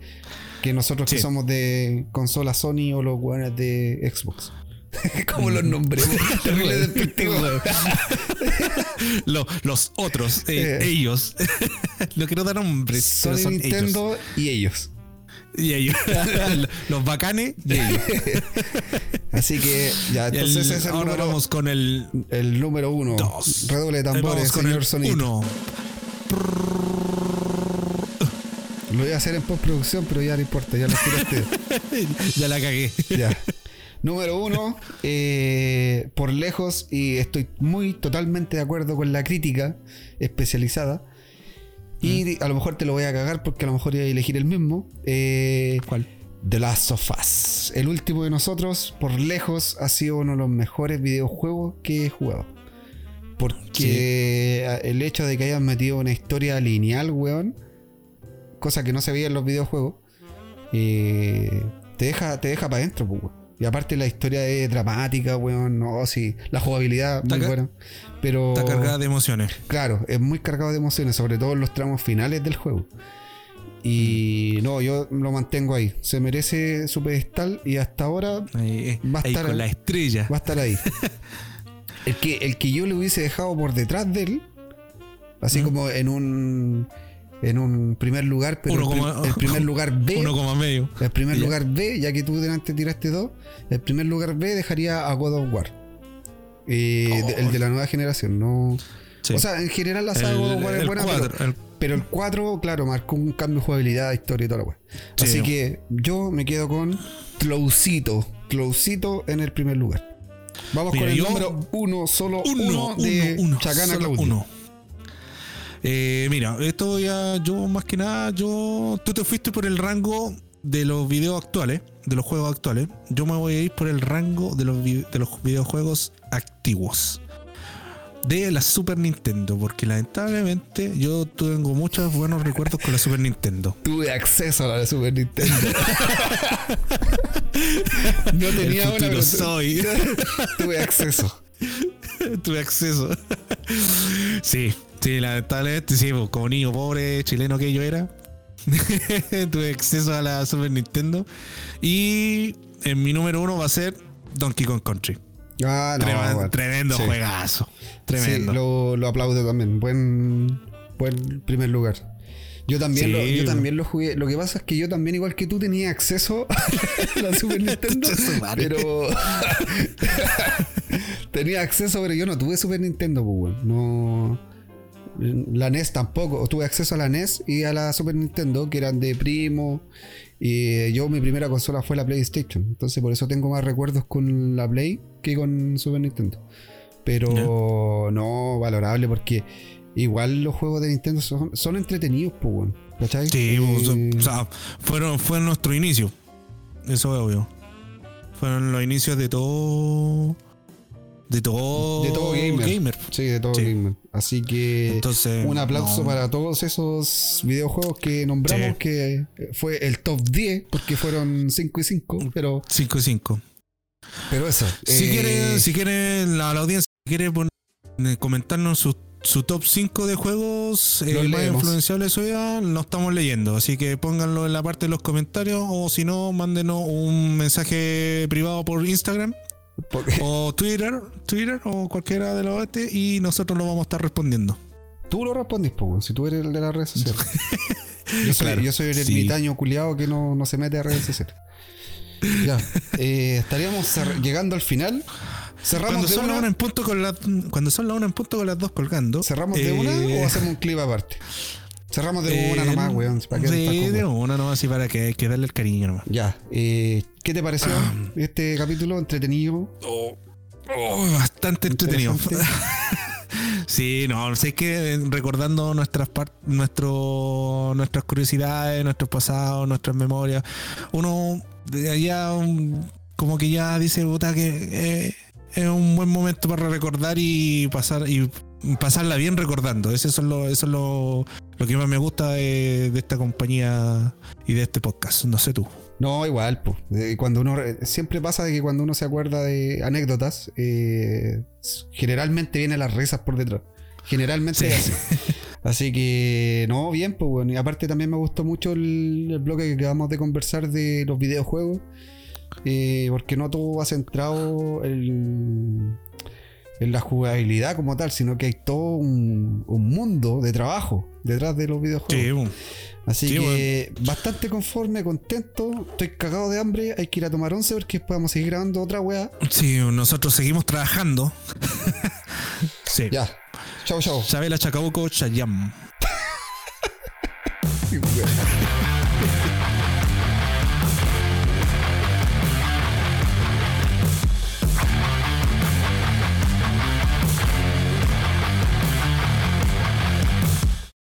que nosotros que somos de consola Sony o los weones de Xbox. [laughs] como los nombremos. [laughs] Terrible despectivo. [laughs] Lo- los otros, eh, ellos, no quiero dar nombres, Sony, son Nintendo y ellos. Y ellos. [laughs] [laughs] los bacanes y ellos. [laughs] Así que ya, entonces El- es el ahora número, vamos con el el número uno. Dos. Redoble de tambores, con señor el Sonido. uno. Lo voy a hacer en postproducción, pero ya no importa, ya lo tiraste. ya la cagué. Ya. Número uno, eh, por lejos, y estoy muy totalmente de acuerdo con la crítica especializada. Y a lo mejor te lo voy a cagar porque a lo mejor iba a elegir el mismo. Eh, ¿Cuál? The Last of Us. El último de nosotros, por lejos, ha sido uno de los mejores videojuegos que he jugado. Porque el hecho de que hayan metido una historia lineal, weón, cosa que no se veía en los videojuegos, eh, te deja, te deja para adentro, pues, weón. Y aparte la historia es dramática, weón, no, sí. La jugabilidad, muy Está buena. Pero, Está cargada de emociones. claro, es muy cargado de emociones, sobre todo en los tramos finales del juego. Y no, yo lo mantengo ahí. Se merece su pedestal y hasta ahora Ahí, eh, Va a ahí estar- con la estrella. va a estar ahí. [laughs] El que, el que yo le hubiese dejado por detrás de él, así ¿Mm? como en un en un primer lugar, pero Uno el, primer [laughs] lugar B, Uno coma medio. el primer Ya. lugar B, ya que tú delante tiraste dos, el primer lugar B dejaría a God of War. Eh, Oh. de- el de la nueva generación, no. Sí. O sea, en general la saga God of War es buena, cuatro, pero, el- pero el 4, claro, marcó un cambio de jugabilidad, historia y toda la weá. Sí. Así que yo me quedo con Tlowcito. Tlowcito en el primer lugar. Vamos Mira, con el yo- número uno, solo uno, uno, de uno, uno, Chacana solo Claudio. uno. Eh, mira, esto ya yo más que nada, yo tú te fuiste por el rango de los videos actuales, de los juegos actuales. Yo me voy a ir por el rango de los, de los videojuegos antiguos. De la Super Nintendo, porque lamentablemente yo tengo muchos buenos recuerdos con la Super Nintendo. Tuve acceso a la Super Nintendo. [laughs] no tenía El una, pero soy. [laughs] tuve acceso. Tuve acceso. sí, sí, lamentablemente, sí, pues, como niño pobre chileno que yo era, [laughs] tuve acceso a la Super Nintendo. Y en mi número uno va a ser Donkey Kong Country. Ah, no, Tremendo, bueno. tremendo Sí. juegazo. Sí, Tremendo. lo, lo aplaudo también. Buen, buen primer lugar. Yo también, Sí. lo, yo también lo jugué. Lo que pasa es que yo también, igual que tú, tenía acceso [laughs] a la Super [laughs] Nintendo. Pero. tenía acceso, pero yo no tuve Super Nintendo, pues. No. La NES tampoco. Tuve acceso a la NES y a la Super Nintendo, que eran de primo. Y yo, mi primera consola fue la PlayStation. Entonces, por eso tengo más recuerdos con la Play que con Super Nintendo. Pero no valorable porque igual los juegos de Nintendo son, son entretenidos, pues. ¿Cachai? Sí, Eh, o sea, fueron, fue nuestro inicio. Eso es obvio. Fueron los inicios de todo. De todo. De todo gamer. sí, de todo Sí. gamer. Así que Entonces. un aplauso no. para todos esos videojuegos que nombramos, Sí. que fue el top 10, porque fueron 5 y 5, pero, 5 y 5. pero eso. Si eh, quiere, si quiere la, la audiencia quiere poner- eh, comentarnos su, su top 5 de juegos eh, más influenciables hoy lo estamos leyendo. Así que pónganlo en la parte de los comentarios o si no, mándenos un mensaje privado por Instagram porque- o Twitter, Twitter o cualquiera de los este y nosotros lo vamos a estar respondiendo. Tú lo respondís, pues, weón, si tú eres el de las redes sociales. [laughs] Yo soy, Claro, yo soy el sí. ermitaño culiado que no, no se mete a redes sociales. Ya, eh, estaríamos llegando al final. Cerramos Cuando de son, la una, una en punto con las cuando son la una en punto con las dos colgando. ¿Cerramos de eh, una o hacemos un clip aparte? Cerramos de eh, una nomás, weón. ¿Para sí, de una nomás, así para que que darle el cariño nomás. Ya, eh, ¿qué te pareció este capítulo entretenido? Oh, oh, bastante entretenido. [laughs] Sí, no, sé que recordando nuestras nuestro, nuestras curiosidades, nuestros pasados, nuestras memorias, uno de allá um, como que ya dice puta que eh, es un buen momento para recordar y pasar y pasarla bien recordando. Eso es lo, eso es lo, lo que más me gusta de, de esta compañía y de este podcast. No sé tú. No, igual, pues. Cuando uno re- siempre pasa de que cuando uno se acuerda de anécdotas, eh, generalmente vienen las risas por detrás. Generalmente Sí. es así. [laughs] Así que, no, bien, pues bueno. Y aparte también me gustó mucho el, el bloque que acabamos de conversar de los videojuegos. eh, porque no todo va centrado en, en la jugabilidad como tal, sino que hay todo un, un mundo de trabajo detrás de los videojuegos. Sí. Así Sí, que bastante conforme, contento. Estoy cagado de hambre. Hay que ir a tomar once porque a seguir grabando otra weá. Sí, nosotros seguimos trabajando. [laughs] sí. Ya. Chao, chao. Chabela Chacabuco Chayam. [laughs]